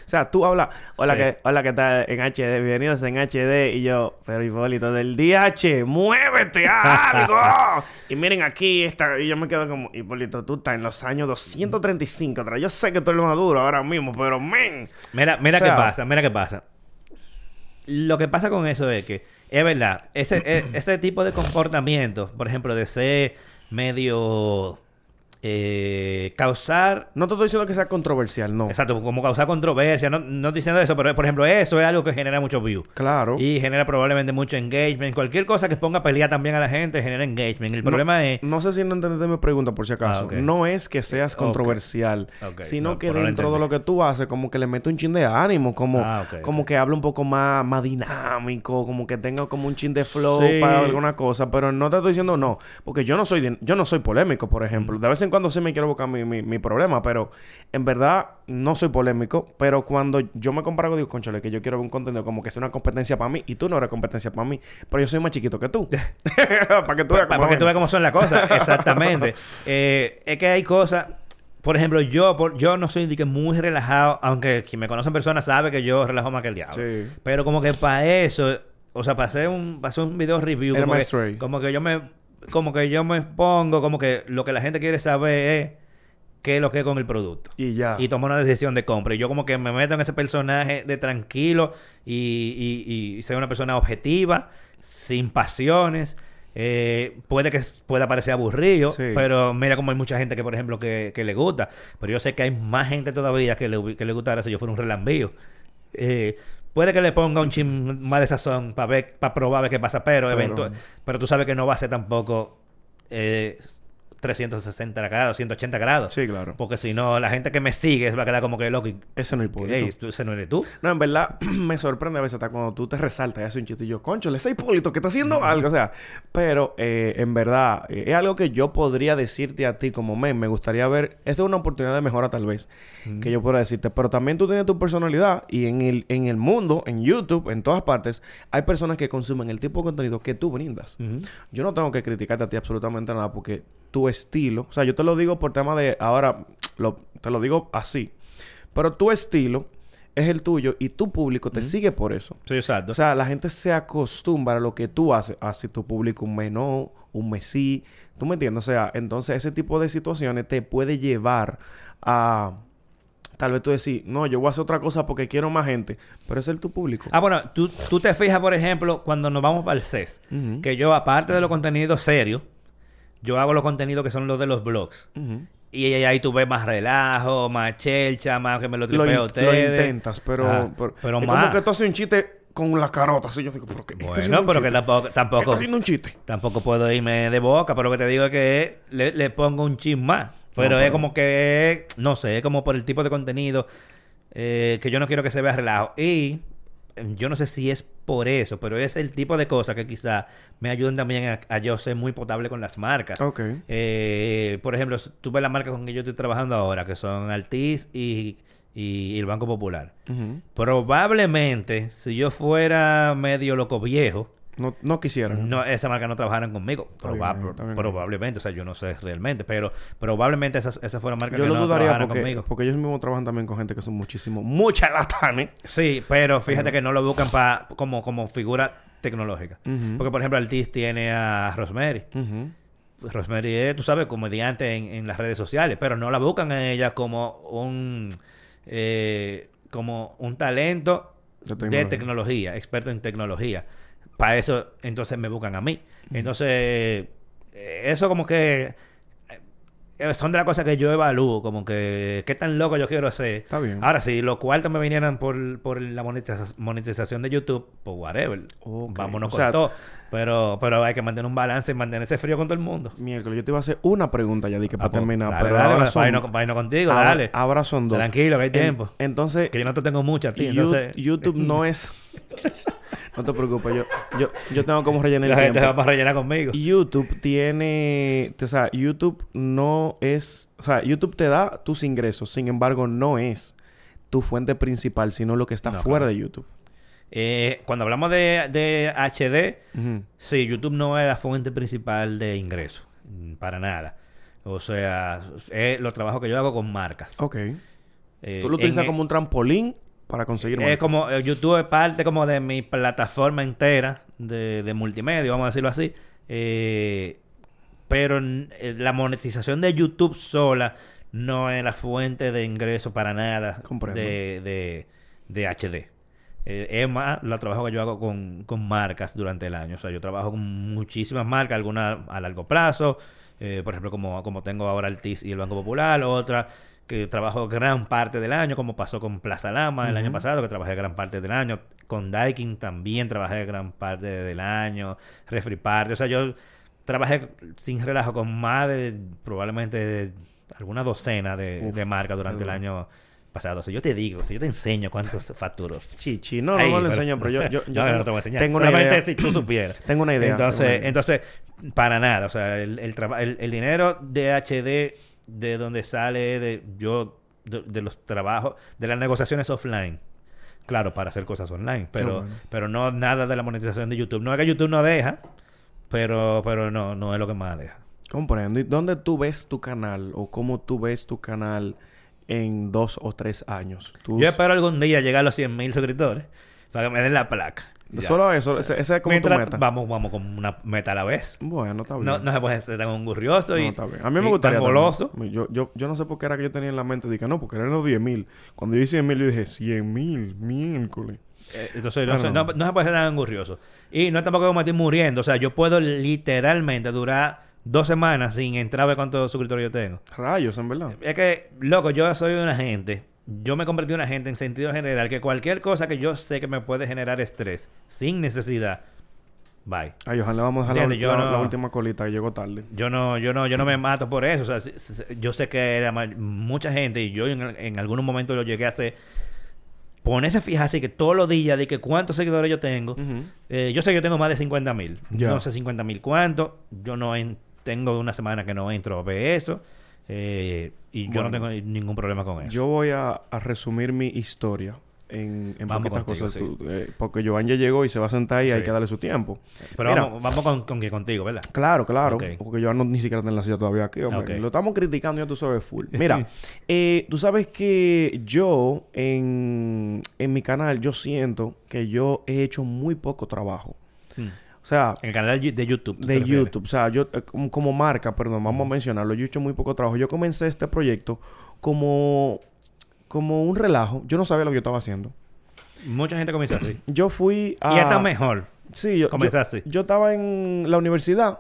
O sea, tú hablas, hola, Sí. que, hola, ¿qué tal? En HD, bienvenidos en HD. Y yo, pero Hipólito, del DH, muévete a algo. y miren aquí, esta, y yo me quedo como, Hipólito, tú estás en los años 235 atrás. Yo sé que tú eres maduro ahora mismo, pero men. Mira, mira O sea- qué pasa, mira qué pasa. Lo que pasa con eso es que, es verdad, ese, e- ese tipo de comportamiento, por ejemplo, de ser medio eh, causar No te estoy diciendo que sea controversial, no. Exacto, como causar controversia. No, no estoy diciendo eso, pero por ejemplo, eso es algo que genera mucho view. Claro. Y genera probablemente mucho engagement. Cualquier cosa que ponga a pelear también a la gente genera engagement. El No- problema es. No sé si no entendiste mi pregunta, por si acaso. Ah, ok. No es que seas controversial, sino no, que dentro de lo que tú haces, como que le mete un chin de ánimo, como, Ah, como que habla un poco más, más dinámico, como que tenga como un chin de flow Sí. para alguna cosa. Pero no te estoy diciendo no, porque yo no soy, yo no soy polémico, por ejemplo. De vez en cuando sí me quiero buscar mi, mi, mi problema, pero en verdad no soy polémico. Pero cuando yo me comparo, digo, conchole, que yo quiero ver un contenido como que sea una competencia para mí y tú no eres competencia para mí, pero yo soy más chiquito que tú. para que tú veas Pa- cómo tú veas cómo son las cosas. Exactamente. Eh, es que hay cosas. Por ejemplo, yo por, yo no soy de que muy relajado, aunque quien me conoce en persona sabe que yo relajo más que el diablo. Sí. Pero como que para eso, o sea, para hacer un, para hacer un video review, que, como que yo me, como que yo me pongo, como que lo que la gente quiere saber es qué es lo que es con el producto. Y ya. Y tomo una decisión de compra. Y yo como que me meto en ese personaje de tranquilo y, y, y ser una persona objetiva, sin pasiones. Eh, puede que pueda parecer aburrido, Sí. pero mira como hay mucha gente que, por ejemplo, que, que le gusta. Pero yo sé que hay más gente todavía que le, que le gustara si yo fuera un relambío. Eh, puede que le ponga un chin más de sazón para ver, para probar a ver qué pasa, pero, Pero- eventual- pero tú sabes que no va a ser tampoco eh, 360 grados, 180 grados. Sí, claro. Porque si no, la gente que me sigue va a quedar como que loco. y- Ese no es Hipólito. Ese no eres tú. No, en verdad, me sorprende a veces hasta cuando tú te resaltas y haces un chiste y yo, concho, ese Hipólito que está haciendo algo, o sea, pero eh, en verdad, eh, es algo que yo podría decirte a ti como men, me gustaría ver, esta es una oportunidad de mejora tal vez, que yo pueda decirte, pero también tú tienes tu personalidad y en el, en el mundo, en YouTube, en todas partes, hay personas que consumen el tipo de contenido que tú brindas. Yo no tengo que criticarte a ti absolutamente nada porque tu estilo, o sea, yo te lo digo por tema de ahora, lo- te lo digo así, pero tu estilo es el tuyo y tu público te sigue por eso. Sí, exacto. O sea, la gente se acostumbra a lo que tú haces, así tu público un mes no, un mes sí, ¿tú me entiendes? O sea, entonces ese tipo de situaciones te puede llevar a tal vez tú decir, no, yo voy a hacer otra cosa porque quiero más gente, pero es tu público. Ah, bueno, tú, tú te fijas, por ejemplo, cuando nos vamos para el CES, Ujú. que yo, aparte de los contenidos serios, yo hago los contenidos que son los de los blogs. Ujú. Y ahí tú ves más relajo, más chelcha, más que me lo lo, tripeo a lo ustedes. intentas, pero, Ah, pero, pero es más. como que tú haces un chiste con la carota, así yo digo, pero ¿qué? ¿Está haciendo Bueno, pero que tampoco, tampoco, haciendo un chiste. tampoco puedo irme de boca, pero lo que te digo es que le, le pongo un chin más. Pero No, es como que, no sé, es como por el tipo de contenido eh, que yo no quiero que se vea relajo. Y yo no sé si es por eso, pero es el tipo de cosas que quizá me ayuden también a, a yo ser muy potable con las marcas. Eh, por ejemplo, tú ves las marcas con que yo estoy trabajando ahora, que son Altis y, y el Banco Popular. Probablemente, si yo fuera medio loco viejo, No, no quisiera. no, esa marca no trabajaran conmigo. Bien, bien. probablemente, o sea, yo no sé realmente, pero probablemente esas, esas fueron marcas Yo que lo no dudaría trabajaran porque, conmigo. porque ellos mismos trabajan también con gente que son muchísimo, muchas latanes. Sí, pero fíjate que no lo buscan como, como figura tecnológica. Porque, por ejemplo, Altis tiene a Rosemary. Rosemary es, tú sabes, comediante en, en las redes sociales, pero no la buscan a ella como un eh, como un talento De tecnología, experto en tecnología. Para eso, entonces me buscan a mí. Entonces, eh, eso como que eh, son de las cosas que yo evalúo, como que qué tan loco yo quiero hacer. Está bien. Ahora, si los cuartos me vinieran por, por la monetiza- monetización de YouTube, pues whatever. Ok. Vámonos O con sea- todo. Pero, pero hay que mantener un balance y mantenerse frío con todo el mundo. Miércoles, yo te iba a hacer una pregunta ya di que Ah, para pues, terminar. Dale, pero dale, ahora para son, contigo, ahora- dale. ahora son dos. Tranquilo, que hay En- tiempo. entonces, Que yo no te tengo You- entonces... YouTube no es. no te preocupes, yo, yo, yo tengo como rellenar La el gente tiempo. va a rellenar conmigo. YouTube tiene, o sea, YouTube no es, o sea, YouTube te da tus ingresos, sin embargo, no es tu fuente principal, sino lo que está No, fuera claro. de YouTube. Eh, cuando hablamos de, de HD, sí, YouTube no es la fuente principal de ingresos. Para nada. O sea, es los trabajos que yo hago con marcas. Ok. Eh, Tú lo utilizas en- como un trampolín para conseguir más. Es como... eh, YouTube es parte como de mi plataforma entera de, de multimedia, vamos a decirlo así. Eh, pero eh, la monetización de YouTube sola no es la fuente de ingreso para nada Comprendo. de, de, de HD. Eh, es más, lo trabajo que yo hago con, con marcas durante el año. O sea, yo trabajo con muchísimas marcas, algunas a largo plazo, eh, por ejemplo, como, como tengo ahora el TIS y el Banco Popular, otra que trabajo gran parte del año, como pasó con Plaza Lama el año pasado, que trabajé gran parte del año. Con Daikin también trabajé gran parte del año. Refri Party. O sea, yo trabajé sin relajo con más de probablemente alguna docena de, Uf, de marcas durante el año pasado. O sea, yo te digo, si yo te enseño cuántos facturo. Chichi, no, no, Ay, no lo pero- enseño, pero yo, yo, yo no, tengo, no te voy a enseñar. tengo una idea. si tú supieras. Tengo una idea. Entonces, tengo una idea. entonces, para nada. O sea, el, el, el, el dinero de HD, de donde sale de yo, de, de los trabajos, de las negociaciones offline. Claro, para hacer cosas online. Pero, bueno. pero no nada de la monetización de YouTube. No es que YouTube no deja, pero, pero no, no es lo que más deja. Comprendo. ¿Y dónde tú ves tu canal o cómo tú ves tu canal en dos o tres años? Tú- Yo espero algún día llegar a los 100 mil suscriptores para que me den la placa. Ya. Solo eso, ese, ese es como Mientras tu meta. vamos, vamos con una meta a la vez. Bueno, está bien. No, no se puede ser tan angurrioso No, y, está bien. A mí me gustaría. tan goloso. Yo, yo, yo no sé por qué era que yo tenía en la mente. Dije, no, porque eran los 10 mil. Cuando yo hice 100 mil, yo dije, 100 mil, miércoles. Eh, Entonces, Ah, no se puede ser tan angurrioso. Y no es tampoco como estoy muriendo. O sea, yo puedo literalmente durar dos semanas sin entrar a ver cuántos suscriptores yo tengo. Rayos, en verdad. Es que, loco, yo soy una gente. Yo me convertí en una gente en sentido general que cualquier cosa que yo sé que me puede generar estrés sin necesidad, bye. A Johan le vamos a dejar la, la- no- la última colita que llegó tarde. Yo no, yo no, yo no me mato por eso. O sea, si- si- yo sé que ma- mucha gente, y yo en, en algunos momentos lo llegué a hacer, ponerse a fijarse que todos los días de que cuántos seguidores yo tengo. Eh, yo sé que yo tengo más de 50 mil. Ya. No sé 50 mil cuántos. Yo no en- tengo una semana que no entro a ver eso. Eh, y yo no tengo ningún problema con eso. Yo voy a, a resumir mi historia en, en Vamos poquitas contigo, cosas. sí. Tú- eh, porque Joan ya llegó y se va a sentar y hay que darle su tiempo. Pero Mira, vamos, vamos con, con que contigo, ¿verdad? Claro, claro. Porque Joan no, ni siquiera está en la silla todavía aquí, hombre. Lo estamos criticando, ya tú sabes, full. Mira, eh, tú sabes que yo en, en mi canal, yo siento que yo he hecho muy poco trabajo. O sea, En el canal de YouTube. ¿tú te de? YouTube. O sea, yo eh, como, marca, perdón, vamos a mencionarlo. Yo he hecho muy poco trabajo. Yo comencé este proyecto como, como un relajo. Yo no sabía lo que yo estaba haciendo. Mucha gente comienza así. Yo fui a... Y está mejor. Sí, yo, Comenzar yo, así. yo estaba en la universidad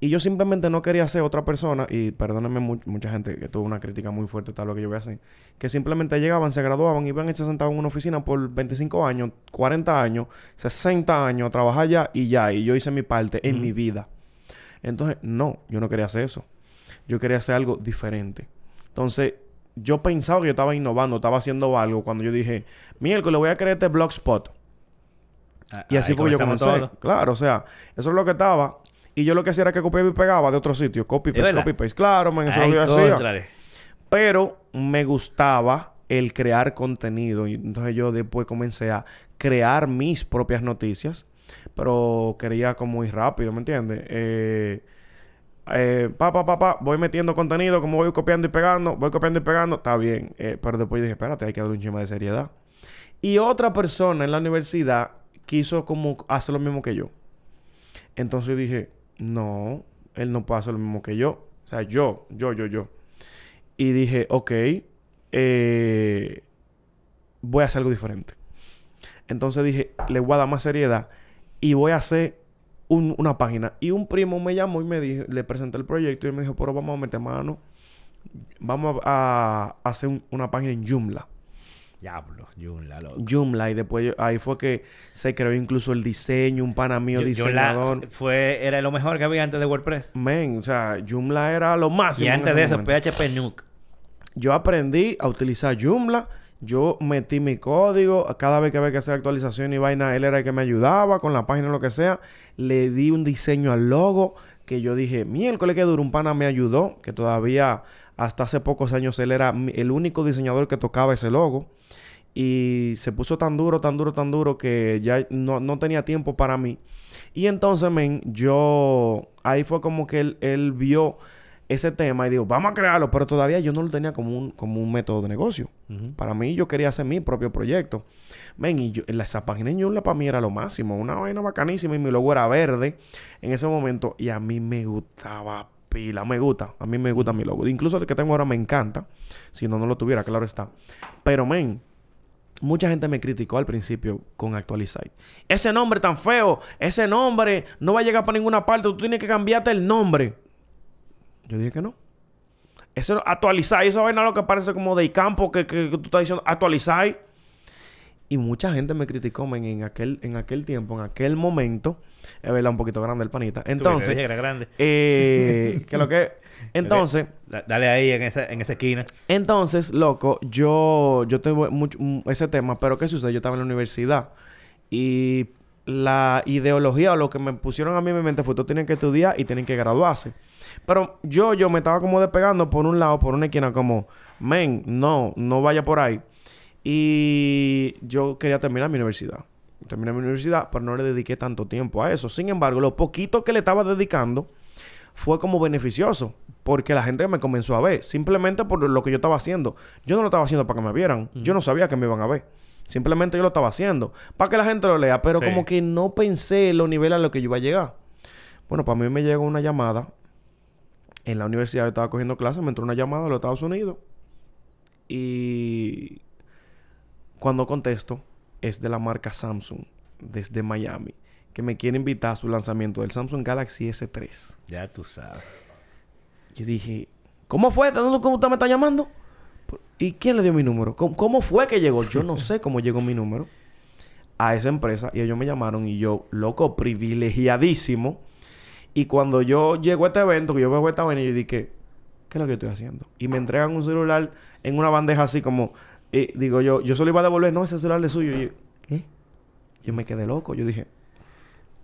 y yo simplemente no quería ser otra persona. Y perdónenme mu- mucha gente que tuvo una crítica muy fuerte tal lo que yo voy a hacer. Que simplemente llegaban, se graduaban, iban y se sentaban en una oficina por 25 años, 40 años, 60 años a trabajar ya y ya. Y yo hice mi parte en mi vida. Entonces, no, yo no quería hacer eso. Yo quería hacer algo diferente. Entonces, yo pensaba que yo estaba innovando, estaba haciendo algo cuando yo dije, miércoles voy a crear este blogspot. Ah, Y así fue que yo comencé. todo. Claro, o sea, eso es lo que estaba. Y yo lo que hacía era que copiaba y pegaba de otro sitio. Copy, ¿De paste, copy, paste. Claro, man, eso es Ay, lo hacía. Pero me gustaba el crear contenido. Y entonces yo después comencé a crear mis propias noticias. Pero quería como ir rápido, ¿me entiendes? Eh, eh, pa, pa, pa, pa, voy metiendo contenido, como voy copiando y pegando, voy copiando y pegando, está bien. Eh, pero después dije, espérate, hay que darle un chisme de seriedad. Y otra persona en la universidad quiso como hacer lo mismo que yo. Entonces dije, no, él no hacer lo mismo que yo. O sea, yo, yo, yo, yo. Y dije, ok, eh, voy a hacer algo diferente. Entonces dije, le voy a dar más seriedad y voy a hacer un- una página. Y un primo me llamó y me dijo, le presenté el proyecto y me dijo, pero vamos a meter mano. Vamos a, hacer un- una página en Joomla. Diablo, Joomla, loco. Joomla y después ahí fue que se creó incluso el diseño, un pana mío Yo- diseñador. fue, era lo mejor que había antes de WordPress. Men, o sea, Joomla era lo máximo. Y antes de eso, momento. PHP Nuke. Yo aprendí a utilizar Joomla. Yo metí mi código. Cada vez que había que hacer actualización y vaina, él era el que me ayudaba con la página o lo que sea. Le di un diseño al logo que yo dije, miércoles que duro, un pana me ayudó. Que todavía, hasta hace pocos años, él era el único diseñador que tocaba ese logo. Y se puso tan duro, tan duro, tan duro que ya no, no tenía tiempo para mí. Y entonces, men, yo... Ahí fue como que él, él vio ese tema y dijo, vamos a crearlo. Pero todavía yo no lo tenía como un, como un método de negocio. Para mí, yo quería hacer mi propio proyecto. Men, y yo, esa página en Joomla para mí era lo máximo. Una vaina bacanísima. Y mi logo era verde en ese momento. Y a mí me gustaba pila. Me gusta. A mí me gusta mi logo. Incluso el que tengo ahora me encanta. Si no, no lo tuviera, claro está. Pero, men, Mucha gente me criticó al principio con Actualizai. Ese nombre tan feo, ese nombre no va a llegar para ninguna parte, tú tienes que cambiarte el nombre. Yo dije que no. Eso actualizar, eso vaina lo que parece como de campo que, que- que tú estás diciendo, actualizar. Y mucha gente me criticó men, en aquel, en aquel tiempo, en aquel momento. Es verdad, un poquito grande el panita. Entonces, era grande. eh, que lo que. Entonces, Da- Dale ahí en esa, en esa esquina. entonces, loco, yo, yo tengo mucho, mm, ese tema, pero ¿qué sucede? Yo estaba en la universidad y la ideología o lo que me pusieron a mí en mi mente fue tú tienes que estudiar y tienen que graduarse. Pero yo, yo me estaba como despegando por un lado, por una esquina, como, men, no, no vaya por ahí. Y yo quería terminar mi universidad. Terminé mi universidad, pero no le dediqué tanto tiempo a eso. Sin embargo, lo poquito que le estaba dedicando fue como beneficioso. Porque la gente me comenzó a ver. Simplemente por lo que yo estaba haciendo. Yo no lo estaba haciendo para que me vieran. Yo no sabía que me iban a ver. Simplemente yo lo estaba haciendo. Para que la gente lo lea. Pero Sí. como que no pensé los niveles a los que yo iba a llegar. Bueno, para mí me llegó una llamada. En la universidad yo estaba cogiendo clases. Me entró una llamada de los Estados Unidos. Y... Cuando contesto, es de la marca Samsung. Desde Miami. Que me quiere invitar a su lanzamiento del Samsung Galaxy S3. Ya tú sabes. Yo dije, ¿cómo fue? ¿De dónde cómo usted me está llamando? ¿Y quién le dio mi número? ¿Cómo, cómo fue que llegó? Yo no sé cómo llegó mi número. a esa empresa y ellos me llamaron y yo, loco, privilegiadísimo. Y cuando yo llego a este evento, que yo veo esta vaina, yo dije, ¿qué es lo que estoy haciendo? Y me entregan un celular en una bandeja así como, eh, digo yo, yo solo iba a devolver, no, ese celular es suyo. Y yo, ¿qué? Yo me quedé loco, yo dije,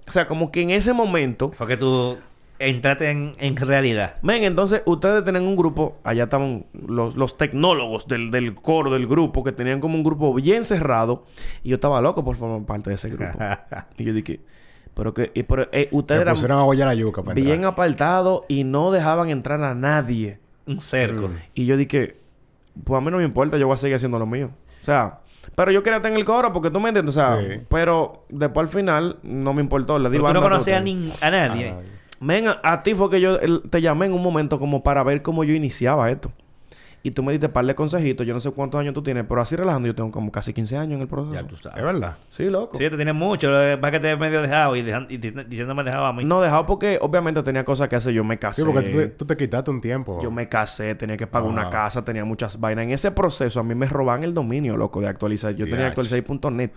o sea, como que en ese momento... Fue que tú entraste en, en realidad. Ven, entonces ustedes tienen un grupo, allá estaban los, los tecnólogos del, del coro del grupo, que tenían como un grupo bien cerrado, y yo estaba loco por formar parte de ese grupo. y yo dije, pero que, y, pero, eh, ustedes Te eran a bollar la yuca para bien apartados y no dejaban entrar a nadie. Un cerco. Y yo dije, pues a mí no me importa, yo voy a seguir haciendo lo mío. O sea, pero yo quería estar en el coro porque tú me entiendes, o sea, Sí. pero después al final no me importó, le di Pero tú no a conocías a, todo. nin- a nadie. Men, a, a ti fue que yo el- te llamé en un momento como para ver cómo yo iniciaba esto. Y tú me diste par de consejitos. Yo no sé cuántos años tú tienes, pero así relajando yo tengo como casi 15 años en el proceso. Ya tú sabes. Es verdad. Sí, loco. Sí, tú tienes mucho. Lo que pasa es que te he medio dejado y, dejan- y di- diciéndome dejado a mí. No dejado porque obviamente tenía cosas que hacer. Yo me casé. Sí, porque tú te, tú te quitaste un tiempo. Yo me casé, tenía que pagar una casa, tenía muchas vainas. En ese proceso a mí me roban el dominio, loco, de actualizar. Yo tenía actualizar.net.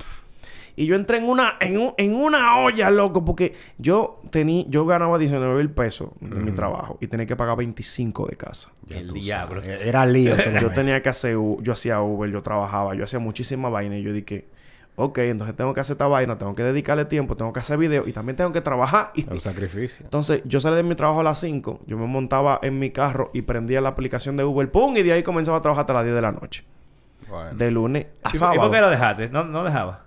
Y yo entré en una, en, un- en una olla, loco, porque yo tenía, yo ganaba 19 mil pesos de mi trabajo y tenía que pagar 25 de casa. Ya El diablo. sabes. Era lío. todo yo tenía que hacer, yo hacía Uber, yo trabajaba, yo hacía muchísima vaina y yo dije, ok, entonces tengo que hacer esta vaina, tengo que dedicarle tiempo, tengo que hacer video y también tengo que trabajar. Y, Es un sacrificio. entonces yo salí de mi trabajo a las 5, yo me montaba en mi carro y prendía la aplicación de Uber, ¡pum! Y de ahí comenzaba a trabajar hasta las 10 de la noche. Bueno. De lunes a ¿Y, por- y sábado. por qué lo dejaste? No, no dejaba.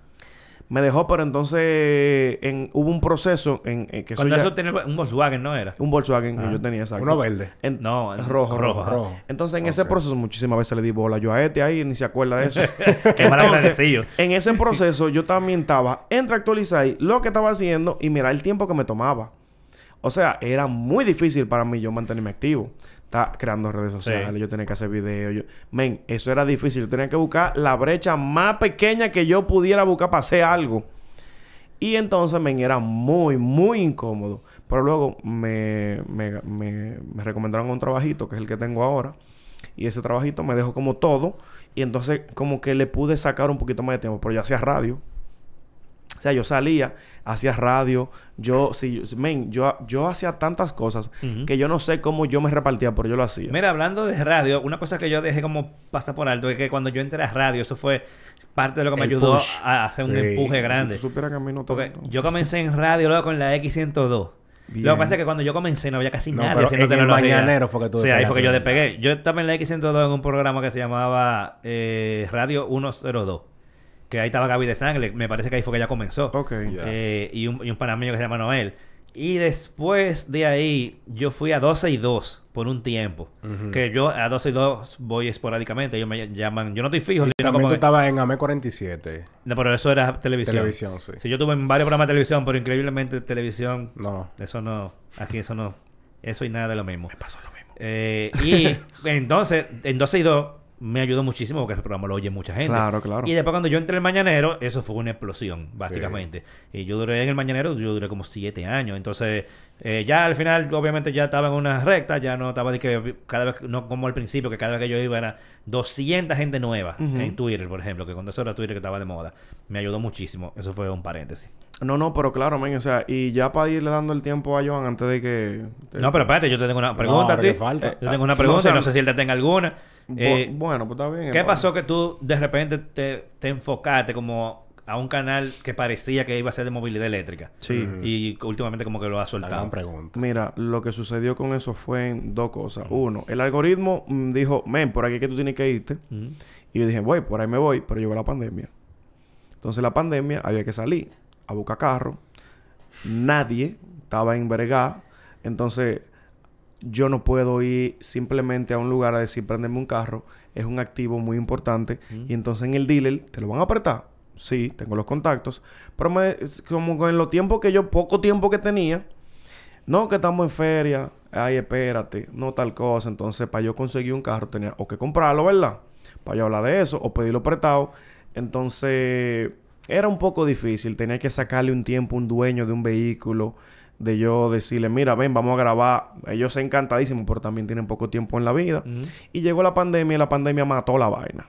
Me dejó, pero entonces en, hubo un proceso en, en que eso Cuando ya- eso tenía un Volkswagen, ¿no era? un Volkswagen que Ah. yo tenía, exacto. Uno verde. En- No, rojo, rojo. rojo. Rojo. Entonces en ese proceso muchísimas veces le di bola yo a este ahí ni se acuerda de eso. Qué mal agradecido. En ese proceso yo también estaba entre actualizar lo que estaba haciendo y mirar el tiempo que me tomaba. O sea, era muy difícil para mí yo mantenerme activo. Estaba creando redes sociales, Sí. yo tenía que hacer videos. Yo... Men, eso era difícil. Yo tenía que buscar la brecha más pequeña que yo pudiera buscar para hacer algo. Y entonces, men, era muy, muy incómodo. Pero luego me, me, me, me recomendaron un trabajito, que es el que tengo ahora. Y ese trabajito me dejó como todo. Y entonces como que le pude sacar un poquito más de tiempo. Pero yo hacía radio. O sea, yo salía, hacía radio. Yo, sí, men, yo, yo hacía tantas cosas que yo no sé cómo yo me repartía, pero yo lo hacía. Mira, hablando de radio, una cosa que yo dejé como pasar por alto es que cuando yo entré a radio, eso fue parte de lo que me El ayudó push. a hacer un empuje Si grande. que a mí no Porque yo comencé en radio luego con la X102. Bien. Lo que pasa es que cuando yo comencé no había casi No, nadie pero haciendo en el tecnología. Mañanero fue que tú Sí, ahí fue que yo despegué. Yo estaba en la X102 en un programa que se llamaba eh, Radio 102. Que ahí estaba Gaby de Sangre. Me parece que ahí fue que ya comenzó. Ok. Ya. Eh, y, un, y un panameño que se llama Noel. Y después de ahí, yo fui a 12 y 2 por un tiempo. Ujú. Que yo a 12 y 2 voy esporádicamente. Ellos me llaman. Yo no estoy fijo. Y sino también como tú estabas en AME 47. No, pero eso era televisión. Televisión, sí. Sí, yo tuve en varios programas de televisión, pero increíblemente televisión. No. Eso no. Aquí eso no. Eso y nada de lo mismo. Pasó lo mismo. Eh, y entonces, en 12 y 2 me ayudó muchísimo porque el programa lo oye mucha gente. Claro, claro. Y después cuando yo entré en el Mañanero, eso fue una explosión, básicamente. Y yo duré en el Mañanero, yo duré como siete años. Entonces, eh, ya al final, obviamente, ya estaba en una recta, ya no estaba de que cada vez, no como al principio, que cada vez que yo iba era 200 gente nueva en Twitter, por ejemplo, que cuando eso era Twitter que estaba de moda. Me ayudó muchísimo. Eso fue un paréntesis. No, no, pero claro, men, o sea, y ya para irle dando el tiempo a Joan antes de que... No, pero espérate, yo te tengo una pregunta a ahora ti. falta. Yo tengo una No, pregunta o sea, y no sé si él te tenga alguna. Eh, bueno, pues está bien. ¿Qué pasó que tú de repente te, te enfocaste como a un canal que parecía que iba a ser de movilidad eléctrica? Sí. Y últimamente como que lo ha La soltado. gran pregunta. Mira, lo que sucedió con eso fue en dos cosas. Uno, el algoritmo mm, dijo, men, por aquí es que tú tienes que irte. Y yo dije, voy, por ahí me voy, pero llegó la pandemia. Entonces la pandemia había que salir a buscar carro. Nadie estaba en Vergá. Entonces yo no puedo ir simplemente a un lugar a decir, préndeme un carro. Es un activo muy importante. Y entonces en el dealer, ¿te lo van a apretar? Sí, tengo los contactos. Pero me, es como en los tiempos que yo, poco tiempo que tenía, no, que estamos en feria. Ay, espérate. No tal cosa. Entonces, para yo conseguir un carro tenía o que comprarlo, ¿verdad? Para yo hablar de eso o pedirlo prestado. Entonces, era un poco difícil. Tenía que sacarle un tiempo a un dueño de un vehículo. De yo decirle, mira, ven, vamos a grabar. Ellos encantadísimos, pero también tienen poco tiempo en la vida. Y llegó la pandemia y la pandemia mató la vaina.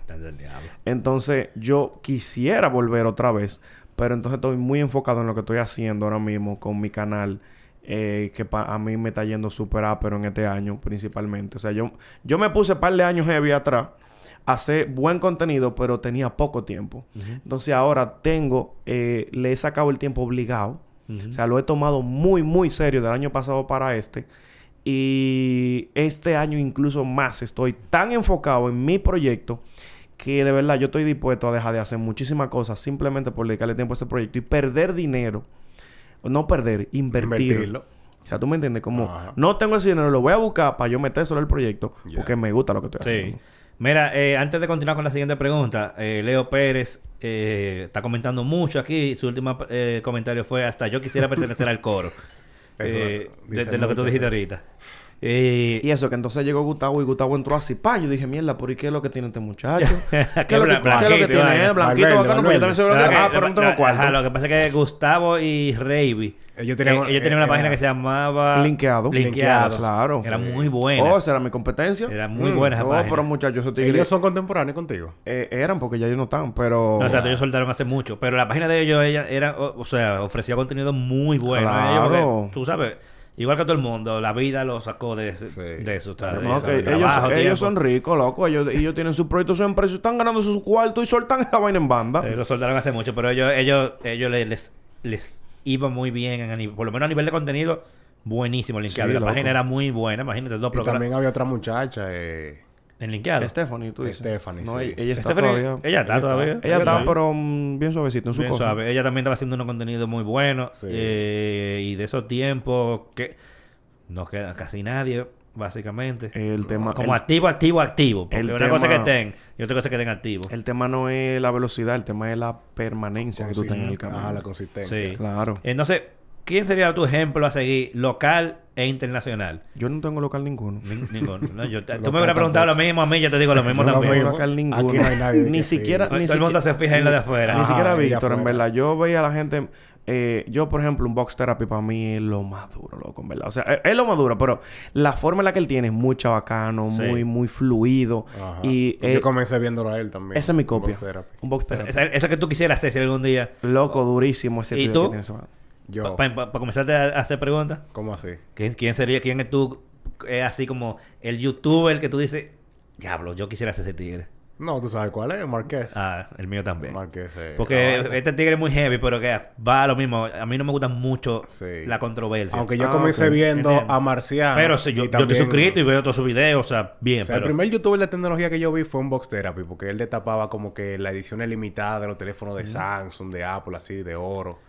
Entonces, yo quisiera volver otra vez, Pero entonces estoy muy enfocado en lo que estoy haciendo ahora mismo con mi canal. eh, que a mí me está yendo súper ápero en este año principalmente. O sea, yo, yo me puse un par de años heavy atrás a hacer buen contenido, pero tenía poco tiempo. Entonces ahora tengo, eh, le he sacado el tiempo obligado. O sea, lo he tomado muy, muy serio del año pasado para este. Y este año incluso más estoy tan enfocado en mi proyecto que de verdad yo estoy dispuesto a dejar de hacer muchísimas cosas simplemente por dedicarle tiempo a ese proyecto y perder dinero. No perder, invertir. Invertirlo. O sea, tú me entiendes, como Ajá. no tengo ese dinero, lo voy a buscar para yo meter solo el proyecto porque me gusta lo que estoy Sí. Mira, eh, antes de continuar con la siguiente pregunta, eh, Leo Pérez eh, está comentando mucho aquí. Su último eh, comentario fue hasta yo quisiera pertenecer al coro. Eh, de, lo que tú dijiste ahorita. Eh, Y eso, que entonces llegó Gustavo y Gustavo entró así, pa, yo dije, mierda, ¿por qué es lo que tiene este muchacho? Qué ¿Qué es lo que, blan- qué es lo que blanquito y tiene? Blanquito, bacano, porque yo también soy blanquito. Ah, pero no tengo ajá, cuarto. lo que pasa es que Gustavo y Reiby Ellos tenían- eh, ellos tenían una eh, página que se llamaba Linkeado. Linkeado. Claro. Era Sí. muy buena. Oh, esa era mi competencia. Era muy Mm. buena esa Oh, página. pero muchachos. Ellos son contemporáneos contigo. eh, eran porque ya ellos no están, pero... No, o sea, ellos soltaron hace mucho. Pero la página de ellos, ella era, o, o sea, ofrecía contenido muy bueno. Claro. Ellos, porque, tú sabes, igual que todo el mundo, la vida lo sacó de, ese- Sí. de eso. No, de ellos, trabajo, ellos tiempo. son ricos, loco. Ellos, ellos tienen su proyecto, su empresa, están ganando sus cuartos y soltan esa vaina en banda. Eh, lo soltaron hace mucho, pero ellos, ellos, ellos les, les, les iba muy bien, en, por lo menos a nivel de contenido, buenísimo el. Sí, la loco. página era muy buena, imagínate, dos Y programas también había otra muchacha, eh, en linkeado. Stephanie, tú dices. Stephanie, No, sí. ella, ella está Stephanie, todavía... Ella está Ella todavía. está. Ella está, está. pero bien suavecito en su Bien cosa. suave. Ella también estaba haciendo un contenido muy bueno. Sí. eh, y de esos tiempos que no queda casi nadie, básicamente. El tema... Como el- activo, activo, activo. Porque el una cosa que tema- estén y otra cosa que estén activos. El tema no es la velocidad, el tema es la permanencia que tú tengas en el camino. Ah, la consistencia. Sí. Claro. Entonces, ¿quién sería tu ejemplo a seguir local e internacional? Yo no tengo local ninguno. Nin- ninguno. No, yo tú Local me hubieras preguntado lo mismo a mí, yo te digo lo mismo No, también. mismo. local ninguno. Aquí no hay nadie ni siquiera, Todo ni el mundo siquiera- se fija en lo de afuera. Ni Ajá, siquiera Víctor, en verdad. Yo veía a la gente... eh, yo, por ejemplo, un box therapy para mí es lo más duro, loco, en verdad. O sea, es, es lo más duro, pero la forma en la que él tiene es muy chabacano, Sí. muy, muy fluido. Ajá. Y eh, Yo comencé viéndolo a él también. esa es mi copia. Box Therapy. Un box therapy. Esa- Eso que tú quisieras hacer si algún día. Loco, durísimo ese ¿Y tío tú? que tiene. Yo. Para comenzarte a, a hacer preguntas. ¿Cómo así? ¿Quién, quién sería, quién es tú? Es así como el youtuber que tú dices, diablo, yo quisiera ser ese tigre. No, tú sabes cuál es, Marqués. Ah, el mío también. Marqués. eh, Porque este tigre es muy heavy, pero que va a lo mismo. A mí no me gusta mucho Sí. la controversia. Aunque yo Ah, comencé viendo Entiendo. a Marciano. pero sí, yo, y yo estoy suscrito y veo todos sus videos, o sea, bien. O sea, pero... el primer youtuber de tecnología que yo vi fue un Box Therapy, porque él destapaba como que la edición limitada de los teléfonos de Samsung, de Apple, así, de oro.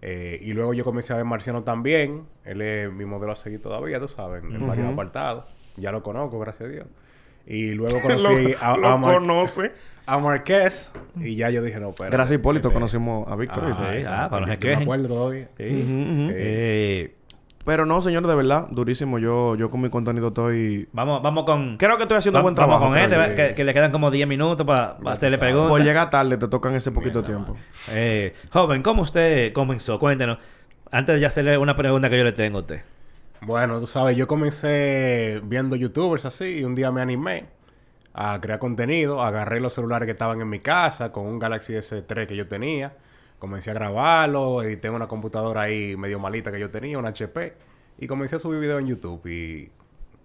Eh, y luego yo comencé a ver Marciano también. Él es mi modelo a seguir todavía, tú sabes, en varios Ujú. apartados. Ya lo conozco, gracias a Dios. Y luego conocí a, lo a Mar- conoce. a Marqués y ya yo dije, no, espérate. Gracias Hipólito este- conocimos a Víctor. Ah. Sí, ah, para los que me acuerdo todavía. Sí. Eh, Pero no, señor, de verdad, durísimo. Yo, yo con mi contenido estoy... vamos, vamos con... Creo que estoy haciendo va- buen vamos trabajo. con este, que, que le quedan como 10 minutos para hacerle preguntas. Por llegar tarde te tocan ese poquito tiempo. Eh, joven, ¿cómo usted comenzó? Cuéntenos. Antes de ya hacerle una pregunta que yo le tengo a usted. Bueno, tú sabes, yo comencé viendo youtubers así y un día me animé a crear contenido. Agarré los celulares que estaban en mi casa con un Galaxy S3 que yo tenía. Comencé a grabarlo, edité en una computadora ahí medio malita que yo tenía, una HP. Y comencé a subir videos en YouTube y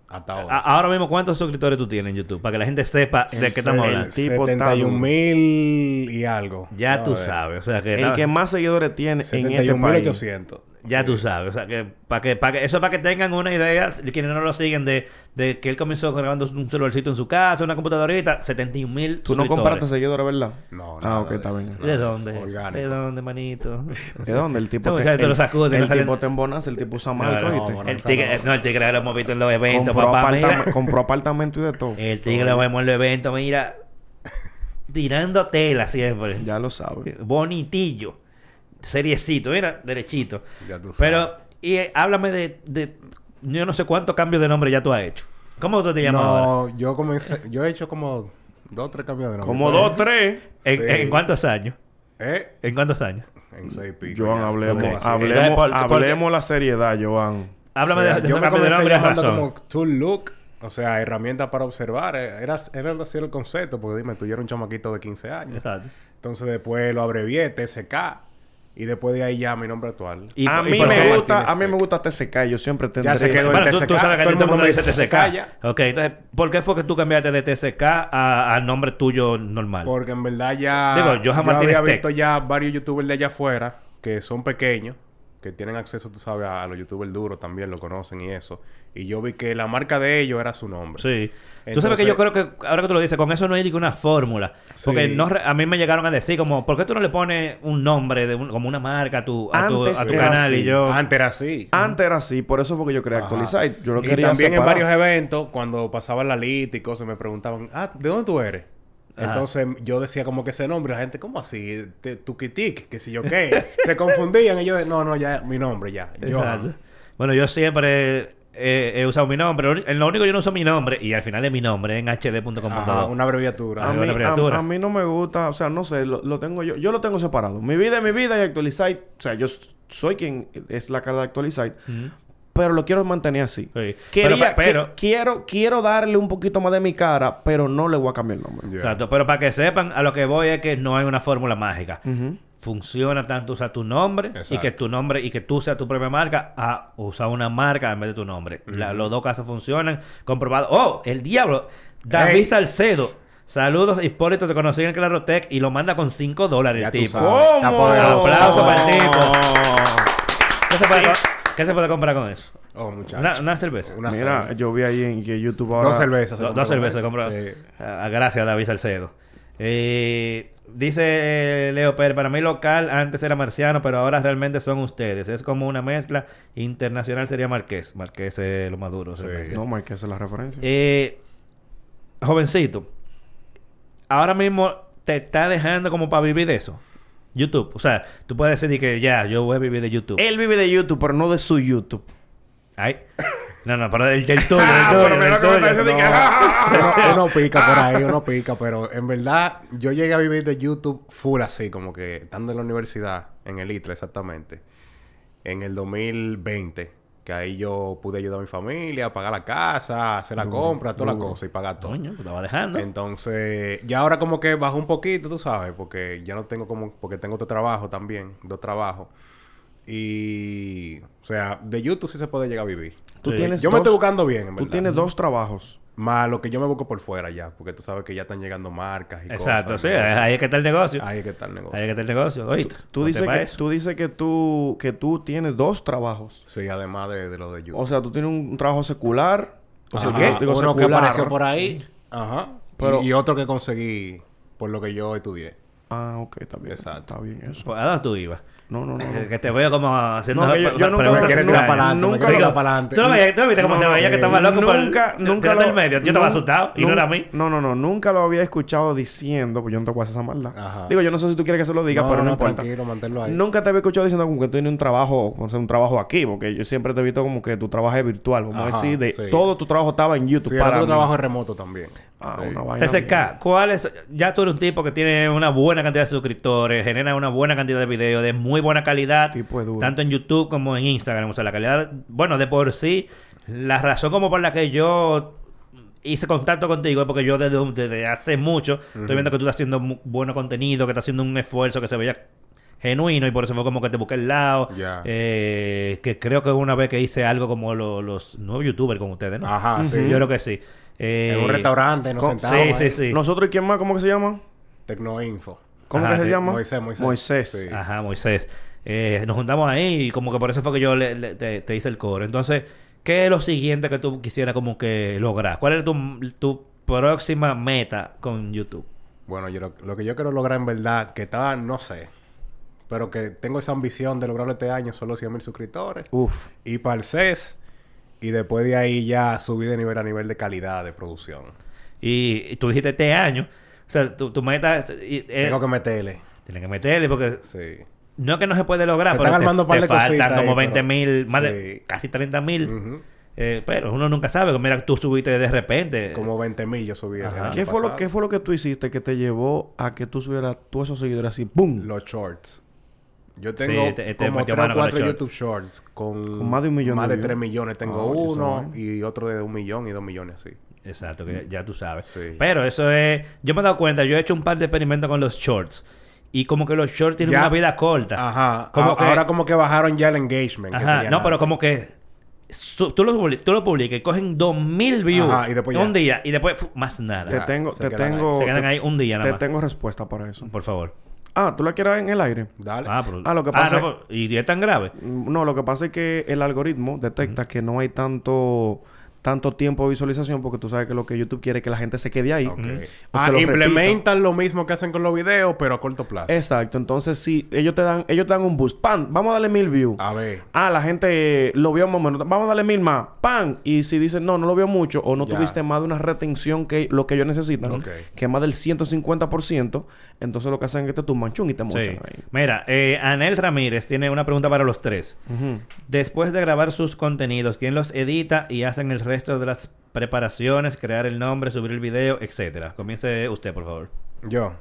hasta ahora. Ahora mismo, ¿cuántos suscriptores tú tienes en YouTube? Para que la gente sepa de qué estamos el hablando. tipo está 71 duro. mil y algo. Ya No, tú eh, sabes. O sea, que... El que más seguidores tiene en este país. 71.800. Ya tú sabes, o sea, que para que, para que eso es para que tengan una idea, quienes no lo siguen, de, de que él comenzó grabando un celularcito en su casa, una computadorita, 71 mil Tú no compraste seguidores, ¿verdad? No, Ah, nada ok, de está bien. ¿De dónde? Orgánico. ¿De dónde, manito? ¿De dónde? El tipo muchacho te el, lo sacude, el no tipo te embonaza, el tipo usa No, mal, no, no, el tigre, no, el tigre lo hemos visto en los eventos, compró, papá, mira. compró apartamento y de todo. El tigre lo vemos en los eventos, mira, tirando tela siempre. Ya lo sabes. Bonitillo. Seriecito, mira, derechito. Ya tú sabes. Pero, y eh, háblame de, de, yo no sé cuántos cambios de nombre ya tú has hecho. ¿Cómo tú te llamas ahora? No, yo comencé... Yo he hecho como dos o tres cambios de nombre. Como dos, tres. ¿En, Sí. en cuántos años? ¿Eh? ¿En cuántos años? En seis pico. Joan, ya. hablemos, hablemos, ¿por- la seriedad, Joan. Háblame O sea, de, de yo me cambios de comencé nombre razón. como Tool Look. O sea, herramienta para observar. Eh, Era, era así el concepto. Porque dime, tú ya eras un chamaquito de 15 años. Exacto. Entonces después lo abrevié, TSK. Y después de ahí ya mi nombre actual. ¿Y a mí me gusta, a mí me gusta TCK. Yo siempre tendré... Ya se quedó Bueno, el tú, sabes que todo el mundo me dice TCK. ya. Ok, entonces, ¿por qué fue que tú cambiaste de TCK a- al nombre tuyo normal? Porque en verdad ya... Digo, Johan Martínez había visto ya varios youtubers de allá afuera que son pequeños, que tienen acceso, tú sabes, a, a los youtubers duros también, lo conocen y eso. Y yo vi que la marca de ellos era su nombre. Sí. tú sabes que yo creo que, ahora que tú lo dices, con eso no hay ni que una fórmula. Porque Sí. no re- a mí me llegaron a decir como, ¿por qué tú no le pones un nombre, de un- como una marca a tu, a tu, Antes a tu canal? así. Y yo... Antes era así. Antes era así, por eso fue que yo quería Ajá. actualizar. Yo lo y quería también en varios eventos, cuando pasaba la lit y cosas, me preguntaban, ah, ¿de dónde tú eres? Ajá. Entonces yo decía como que ese nombre, la gente, ¿cómo así? Te- Tuquitic, que si yo qué. Se confundían y yo, de, no, no, ya, mi nombre ya. Johan. Bueno, yo siempre he, he usado mi nombre. En lo único yo no uso mi nombre y al final es mi nombre en Ajá, hd.com.do. una abreviatura. A Ah, mí, una abreviatura. a- a mí no me gusta, o sea, no sé, lo, lo tengo yo, yo lo tengo separado. Mi vida es mi vida y actualizar, o sea, yo soy quien es la cara de actualizar, pero lo quiero mantener así. Sí. Quería- Pero- pero- que- quiero, quiero darle un poquito más de mi cara, pero no le voy a cambiar el nombre. Exacto. Pero para que sepan, a lo que voy es que no hay una fórmula mágica. Funciona tanto usar tu nombre y que tu nombre y que tú seas tu propia marca a usar una marca en vez de tu nombre. La- los dos casos funcionan. Comprobado. ¡Oh! El diablo. David. Salcedo. Saludos, Hipólito. Te conocí en el Clarotec y lo manda con 5 dólares el tipo. ¿Cómo? poderoso. Aplauso para el tipo. Oh. ¿Qué se, puede, Sí. Qué se puede comprar con eso? Oh, muchacho. Una, una cerveza. Una Mira, yo vi ahí en que YouTube ahora... Dos cervezas. se Do- dos cervezas eso. compró. Sí. Ah, gracias, David Salcedo. Eh, dice eh, Leo Pérez, para mí local antes era marciano, pero ahora realmente son ustedes. Es como una mezcla. Internacional sería Marqués. Marqués es lo más duro. Sí. No, esa es la referencia. Eh, jovencito, ahora mismo te está dejando como para vivir de eso. YouTube. O sea, tú puedes decir que ya, yo voy a vivir de YouTube. Él vive de YouTube, pero no de su YouTube. Ay. No, no, pero del, del tuyo, del Ah, tuyo, del lo que me tuyo. uno, uno pica por ahí, uno pica, pero en verdad yo llegué a vivir de YouTube full así, como que estando en la universidad, en el ITRE exactamente, en el 2020, que ahí yo pude ayudar a mi familia, pagar la casa, hacer la compra, toda la cosa y pagar todo. Coño, te estaba dejando. Entonces, ya ahora como que bajó un poquito, tú sabes, porque ya no tengo como, porque tengo otro trabajo también, dos trabajos. Y, o sea, de YouTube sí se puede llegar a vivir. Tú Sí. tienes Yo me estoy buscando bien, en Tú verdad. tienes dos trabajos. Más lo que yo me busco por fuera ya, porque tú sabes que ya están llegando marcas y Exacto, cosas. sí, negocios. ahí es que está el negocio. Ahí es que está el negocio. Ahí es que está el negocio. Oíste, Tú ponte dices, que, tú dices que tú que tú tienes dos trabajos. Sí, además de, de lo de YouTube. O sea, tú tienes un, trabajo secular. O sea. ¿qué? Digo, Uno que apareció por ahí. Ajá. Pero- y, y otro que conseguí por lo que yo estudié. Ah, ok, está bien. Exacto. Está bien eso. Pues, ¿A dónde tú ibas? No, no, no. Que te veo como haciendo... No, yo- nunca me- quieres tirar para adelante, nunca tirar para adelante. ¿Tú viste cómo se veía que estaba loco. Nunca, nunca lo... el medio. Yo estaba asustado y no era a mí. No, no, no. Nunca lo había escuchado diciendo... Pues yo no te voy a hacer esa maldad. Digo, yo no sé si tú quieres que se lo diga, pero no, importa. ahí. Nunca te había escuchado diciendo como que tú tienes un trabajo... O sea, un trabajo aquí. Porque yo siempre te he visto como que tu trabajo es virtual. Vamos a decir, de... Todo tu trabajo estaba en YouTube. Sí, para tu trabajo remoto también. Ah, Sí. una vaina TCK, ¿cuál es? Ya tú eres un tipo que tiene una buena cantidad de suscriptores, genera una buena cantidad de videos de muy buena calidad, Tipo es duro. tanto en YouTube como en Instagram. O sea, la calidad, bueno, de por sí, la razón como por la que yo hice contacto contigo es porque yo desde, hace mucho estoy viendo que tú estás haciendo bueno contenido, que estás haciendo un esfuerzo que se veía genuino y por eso fue como que te busqué el lado. Eh, que creo que una vez que hice algo como lo- los nuevos youtubers con ustedes, ¿no? Ajá, sí. Yo creo que sí. Eh, En un restaurante, nos con- sentamos. Sí, sí, ahí. sí. ¿Nosotros y quién más? ¿Cómo que se llama? Tecnoinfo. ¿Cómo Ajá, que se llama? Moisés, Moisés. Moisés. Sí. Ajá, Moisés. Eh, nos juntamos ahí y como que por eso fue que yo le- le- te, te hice el coro. Entonces, ¿qué es lo siguiente que tú quisieras como que lograr? ¿Cuál es tu, tu próxima meta con YouTube? Bueno, yo lo, lo que yo quiero lograr en verdad, que estaba, no sé, pero que tengo esa ambición de lograrlo este año, son los 100 mil suscriptores. Uf. Y para el CES, y después de ahí ya subir de nivel a nivel de calidad de producción. Y, y tú dijiste este año. O sea, tu, tu meta es... y- es- Tengo que meterle. Tienes que meterle porque... Sí. No es que no se puede lograr, Se pero están te, te de faltan como ahí, 20 pero- mil, más Sí. de casi 30 mil. Eh, pero uno nunca sabe. Mira, tú subiste de repente. Como 20 mil yo subí. ¿Qué fue, lo. ¿Qué fue lo que tú hiciste que te llevó a que tú subieras todos esos seguidores así? ¡Bum! Los shorts. Yo tengo te- te como metió 3 mano o con los 4 shorts. YouTube shorts con, Con más de un millón Más de. 3 millones. Tengo Ah, uno y otro de un millón y dos millones así. Exacto, que ya tú sabes. Sí. Pero eso es... Yo me he dado cuenta, yo he hecho un par de experimentos con los shorts. Y como que los shorts tienen Ya. una vida corta. Ajá. Como A- que- Ahora como que bajaron ya el engagement. Ajá. No, pero como que su- tú, lo, tú lo publicas y cogen 2000 views Ajá, y después ya. un día y después fu, más nada. Te tengo, se te quedan ahí. tengo, Se quedan te- ahí un día nada te más. tengo respuesta para eso. Por favor. Ah, ¿tú la quieres en el aire? Dale. Ah, pero- Ah, lo que pasa no, pero- ¿Y es tan grave? Mm, No, lo que pasa es que el algoritmo detecta que no hay tanto tanto tiempo de visualización porque tú sabes que lo que YouTube quiere es que la gente se quede ahí. Ah, lo implementan lo mismo que hacen con los videos, pero a corto plazo. Exacto. Entonces, si ellos te dan, ellos te dan un boost, ¡pam! Vamos a darle mil views. A ver. Ah, la gente lo vio más o menos. Vamos a darle mil más. ¡Pam! Y si dicen, no, no lo vio mucho o no Ya. tuviste más de una retención que lo que ellos necesitan, que es más del 150%, entonces lo que hacen es que te tumban y te mochan Sí. ahí. Mira, eh, Anel Ramírez tiene una pregunta para los tres. Después de grabar sus contenidos, ¿quién los edita y hacen el resto de las preparaciones, crear el nombre, subir el video, etcétera? Comience usted, por favor. Yo.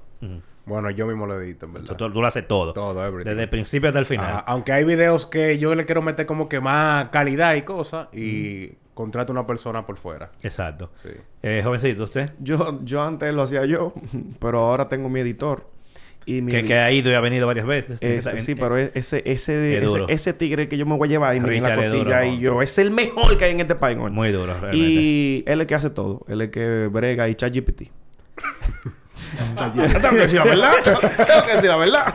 Bueno, yo mismo lo edito, en verdad. Tú, tú lo haces todo. Todo, everything. Desde el principio hasta el final. Ajá, Aunque hay videos que yo le quiero meter como que más calidad y cosas y contrato una persona por fuera. Exacto. Sí. Eh, jovencito, ¿usted? Yo, yo antes lo hacía yo, pero ahora tengo mi editor. Y mi Que, que ha ido y ha venido varias veces. Bien. sí, pero ese, ese, Es ese, ese tigre que yo me voy a llevar y me la es costilla duro, y yo, es el mejor que hay en este país. Muy duro, realmente. Y él es el que hace todo. Él es el que brega y ChatGPT. Tengo que decir la verdad. Tengo que decir la verdad.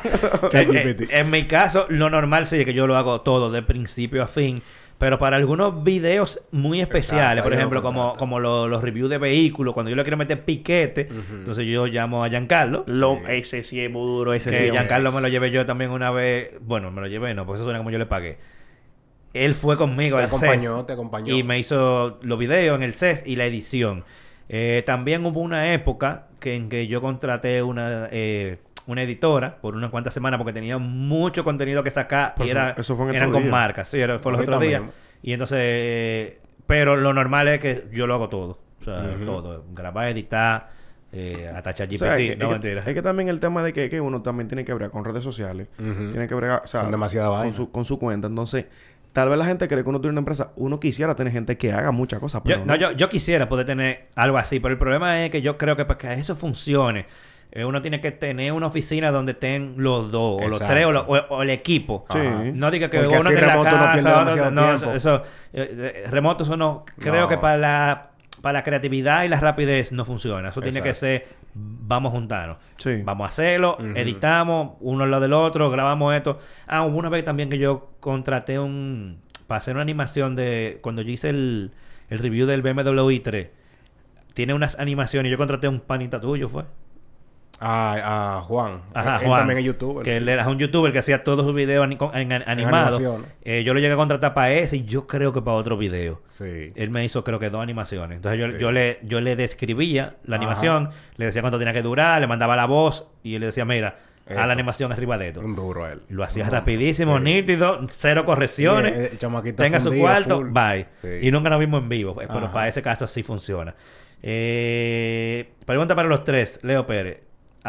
Eh, eh, en mi caso, lo normal sería que yo lo hago todo de principio a fin. Pero para algunos videos muy especiales, Exacto, por ejemplo, como, como lo- los reviews de vehículos, cuando yo le quiero meter piquete, entonces yo llamo a Giancarlo. Lo, Ese sí es muy duro. Ese sí Que es Giancarlo me lo llevé yo también una vez. Bueno, me lo llevé, no, porque eso suena como yo le pagué. Él fue conmigo Te al acompañó, CES te acompañó. y me hizo los videos en el CES y la edición. Eh, también hubo una época que, en que yo contraté una, eh, una editora por unas cuantas semanas porque tenía mucho contenido que sacar Pues y eso- era, eso fue en eran con marcas. Sí, era- fue los otros días. Y entonces, eh, pero lo normal es que yo lo hago todo. O sea, todo. Grabar, editar, eh, hasta O sea, que- no, es, mentira. que, es que también el tema de que, que uno también tiene que bregar con redes sociales. Tiene que bregar, o sea, Son demasiada con vaina. su, con su cuenta. Entonces, tal vez la gente cree que uno tiene una empresa. Uno quisiera tener gente que haga muchas cosas, pero Yo, no, yo, yo quisiera poder tener algo así, pero el problema es que yo creo que para que eso funcione, uno tiene que tener una oficina donde estén los dos, o los tres, o, lo- o- o el equipo. Sí. No diga que Porque uno esté en la casa, no, tiempo. eso, eh, eh, remoto eso no, creo No. que para la, para la creatividad y la rapidez no funciona. Eso tiene que ser, vamos a juntarnos. Sí. Vamos a hacerlo, editamos uno al lado del otro, grabamos esto. Ah, hubo una vez también que yo contraté un... Para hacer una animación de... Cuando yo hice el, el review del BMW i3, tiene unas animaciones. Yo contraté un panita tuyo, ¿fue? A, a Juan. Ajá, él Juan. también es youtuber. Que sí. él era un youtuber que hacía todos sus videos ani- animados. Eh, yo lo llegué a contratar para ese y yo creo que para otro video. Sí. Él me hizo creo que dos animaciones. Entonces yo, Sí. yo le yo le describía la Ajá. animación, le decía cuánto tenía que durar, le mandaba la voz y él le decía, mira, a Esto. la animación arriba de esto. Un duro él. Lo hacía rapidísimo, sí. nítido, cero correcciones. Sí, tenga su cuarto, full. bye. Sí. Y nunca nos vimos en vivo. eh, Pero Ajá. para ese caso sí funciona. Eh, pregunta para los tres, Leo Pérez.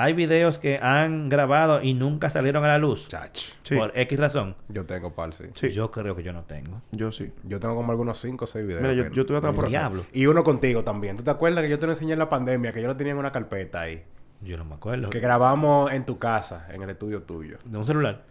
¿Hay videos que han grabado y nunca salieron a la luz? Chach. Sí. Por X razón. Yo tengo par, sí. Sí. Yo creo que yo no tengo. Yo sí. Yo tengo como algunos 5 o 6 videos. Mira, yo, yo tuve otra por. Diablo. Y uno contigo también. ¿Tú te acuerdas que yo te lo enseñé en la pandemia? Que yo lo tenía en una carpeta ahí. Yo no me acuerdo. Que grabamos en tu casa, en el estudio tuyo. ¿De un celular?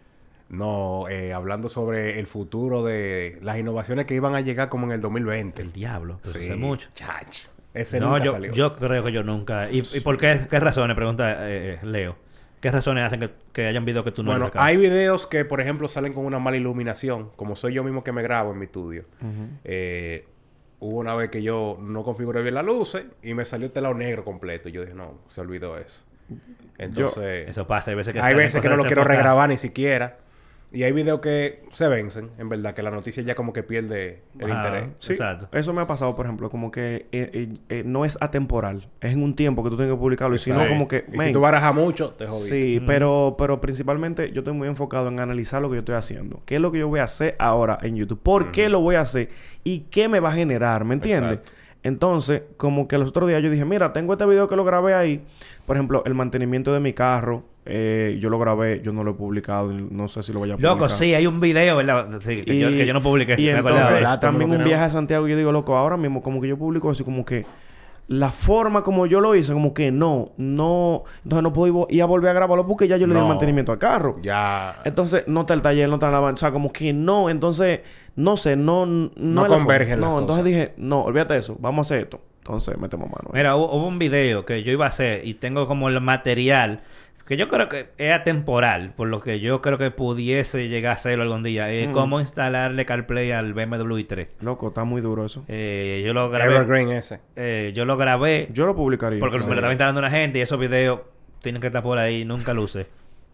No, eh, hablando sobre el futuro de las innovaciones que iban a llegar como en el 2020. El diablo. Pero Sí. hace mucho. Chach. Ese no, nunca yo, salió. yo creo que yo nunca. ¿Y, y por qué, qué razones? Pregunta eh, Leo. ¿Qué razones hacen que, que hayan videos que tú no bueno, hay videos que, por ejemplo, salen con una mala iluminación, como soy yo mismo que me grabo en mi estudio. Eh, hubo una vez que yo no configuré bien las luces y me salió el telado negro completo. Y yo dije, no, se olvidó eso. Entonces, Eso pasa. Hay veces que, hay veces que no lo quiero regrabar ni siquiera. Y hay videos que se vencen, en verdad, que la noticia ya como que pierde el interés. Sí, Exacto. eso me ha pasado, por ejemplo, como que eh, eh, eh, no es atemporal. Es en un tiempo que tú tienes que publicarlo. Y si no, como que... Y si tú barajas mucho, te jodiste. Sí, Mm. pero, pero principalmente yo estoy muy enfocado en analizar lo que yo estoy haciendo. ¿Qué es lo que yo voy a hacer ahora en YouTube? ¿Por qué lo voy a hacer? ¿Y qué me va a generar? ¿Me entiendes? Exacto. Entonces, como que los otros días yo dije, mira, tengo este video que lo grabé ahí. Por ejemplo, el mantenimiento de mi carro. Eh, yo lo grabé, yo no lo he publicado. No sé si lo voy a publicar. Loco, sí, hay un video, ¿verdad? Sí, que, yo, que yo no publiqué. Y me acordaba. entonces, ¿Verdad? también un viaje a. Santiago. Yo digo, loco, ahora mismo como que yo publico eso como que... la forma como yo lo hice, como que no, no, entonces no puedo ir a volver a grabarlo porque ya yo le di el mantenimiento al carro. Ya. Entonces, no está el taller, no está la... O sea, como que no. Entonces, no sé, no... No, No convergen las No, entonces cosas. dije, no, olvídate de eso. Vamos a hacer esto. Entonces, metemos mano. Mira, hubo, hubo un video que yo iba a hacer y tengo como el material que yo creo que es atemporal, por lo que yo creo que pudiese llegar a hacerlo algún día. Eh, Mm. Cómo instalarle CarPlay al BMW i3. Loco, está muy duro eso. Eh, yo lo grabé. Evergreen ese. eh, yo lo grabé Yo lo publicaría. porque me lo estaba instalando una gente y esos videos tienen que estar por ahí, nunca luce.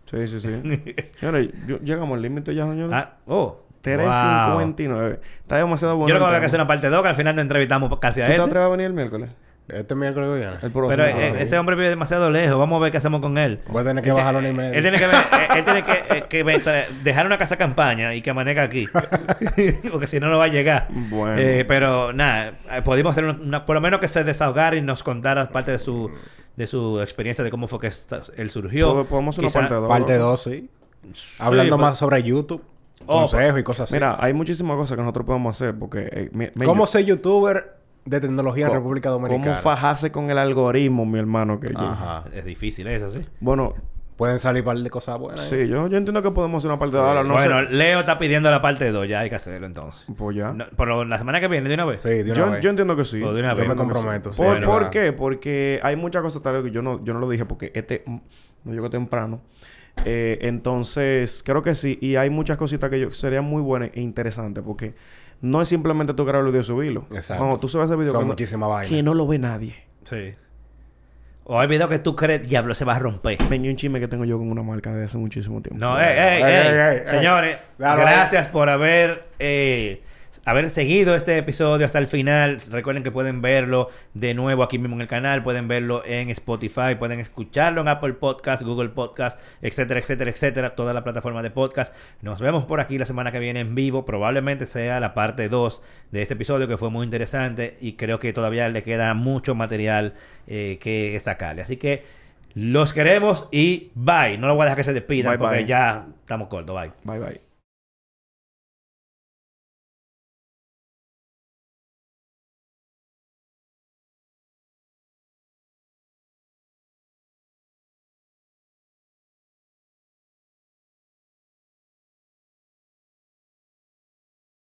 Sí, sí, sí. Señores, yo- llegamos al límite ya, señores. ah, oh. 3.59. Está demasiado Yo bueno. creo que va a hacer una parte 2, que al final no entrevistamos casi a ¿Tú te este. atreves a venir el miércoles? Este miércoles que viene. El próximo. Pero Ah, eh, sí. ese hombre vive demasiado lejos. Vamos a ver qué hacemos con él. Voy a tener que bajarlo una y él- media. Él tiene que, él tiene que, eh, que dejar una casa campaña y que amanezca aquí. Porque si no, no va a llegar. Bueno. Eh, pero nada, eh, pudimos hacer una, una- por lo menos que se desahogara y nos contara parte de su, de su experiencia de cómo fue que esta- él surgió. Pod- podemos hacer una parte dos. Parte 2, sí. Hablando pues- más sobre YouTube. Oh, consejos y cosas así. Mira, hay muchísimas cosas que nosotros podemos hacer porque... eh, ¿Cómo yo- ser youtuber de tecnología en República Dominicana? ¿Cómo fajarse con el algoritmo, mi hermano? Que yo- Ajá. Es difícil eso, sí. Bueno, Pueden salir un par de cosas buenas. ¿eh? sí, yo, yo entiendo que podemos hacer una parte de ahora. No bueno, sé. Leo está pidiendo la parte 2, ya hay que hacerlo entonces. Pues ya. No, por lo- la semana que viene, de una vez. Sí, de una yo, vez. yo entiendo que sí. O de una Yo vez. me comprometo, sí. sí, ¿Por, bueno, ¿por va. qué? Porque hay muchas cosas tal vez que yo no, yo no lo dije porque este mm, no llegó temprano. Eh, entonces, creo que sí. Y hay muchas cositas que yo, serían muy buenas e interesantes porque no es simplemente tú grabar el video y subirlo. Exacto. Cuando tú subes ese video Son que no- muchísimas vainas. que no lo ve nadie. Sí. O hay video que tú crees, diablo, se va a romper. Venga un chisme que tengo yo con una marca de hace muchísimo tiempo. No, ey, ey, Ey, ey. ey, ey, Señores, gracias por haber, eh, haber seguido este episodio hasta el final. Recuerden que pueden verlo de nuevo aquí mismo en el canal, pueden verlo en Spotify, pueden escucharlo en Apple Podcast, Google Podcast, etcétera, etcétera, etcétera, toda la plataforma de podcast. Nos vemos por aquí la semana que viene en vivo. Probablemente sea la parte 2 de este episodio que fue muy interesante y creo que todavía le queda mucho material eh, que sacarle. Así que los queremos y bye. No lo voy a dejar que se despidan Bye, porque bye. ya estamos cortos. Bye. Bye, bye.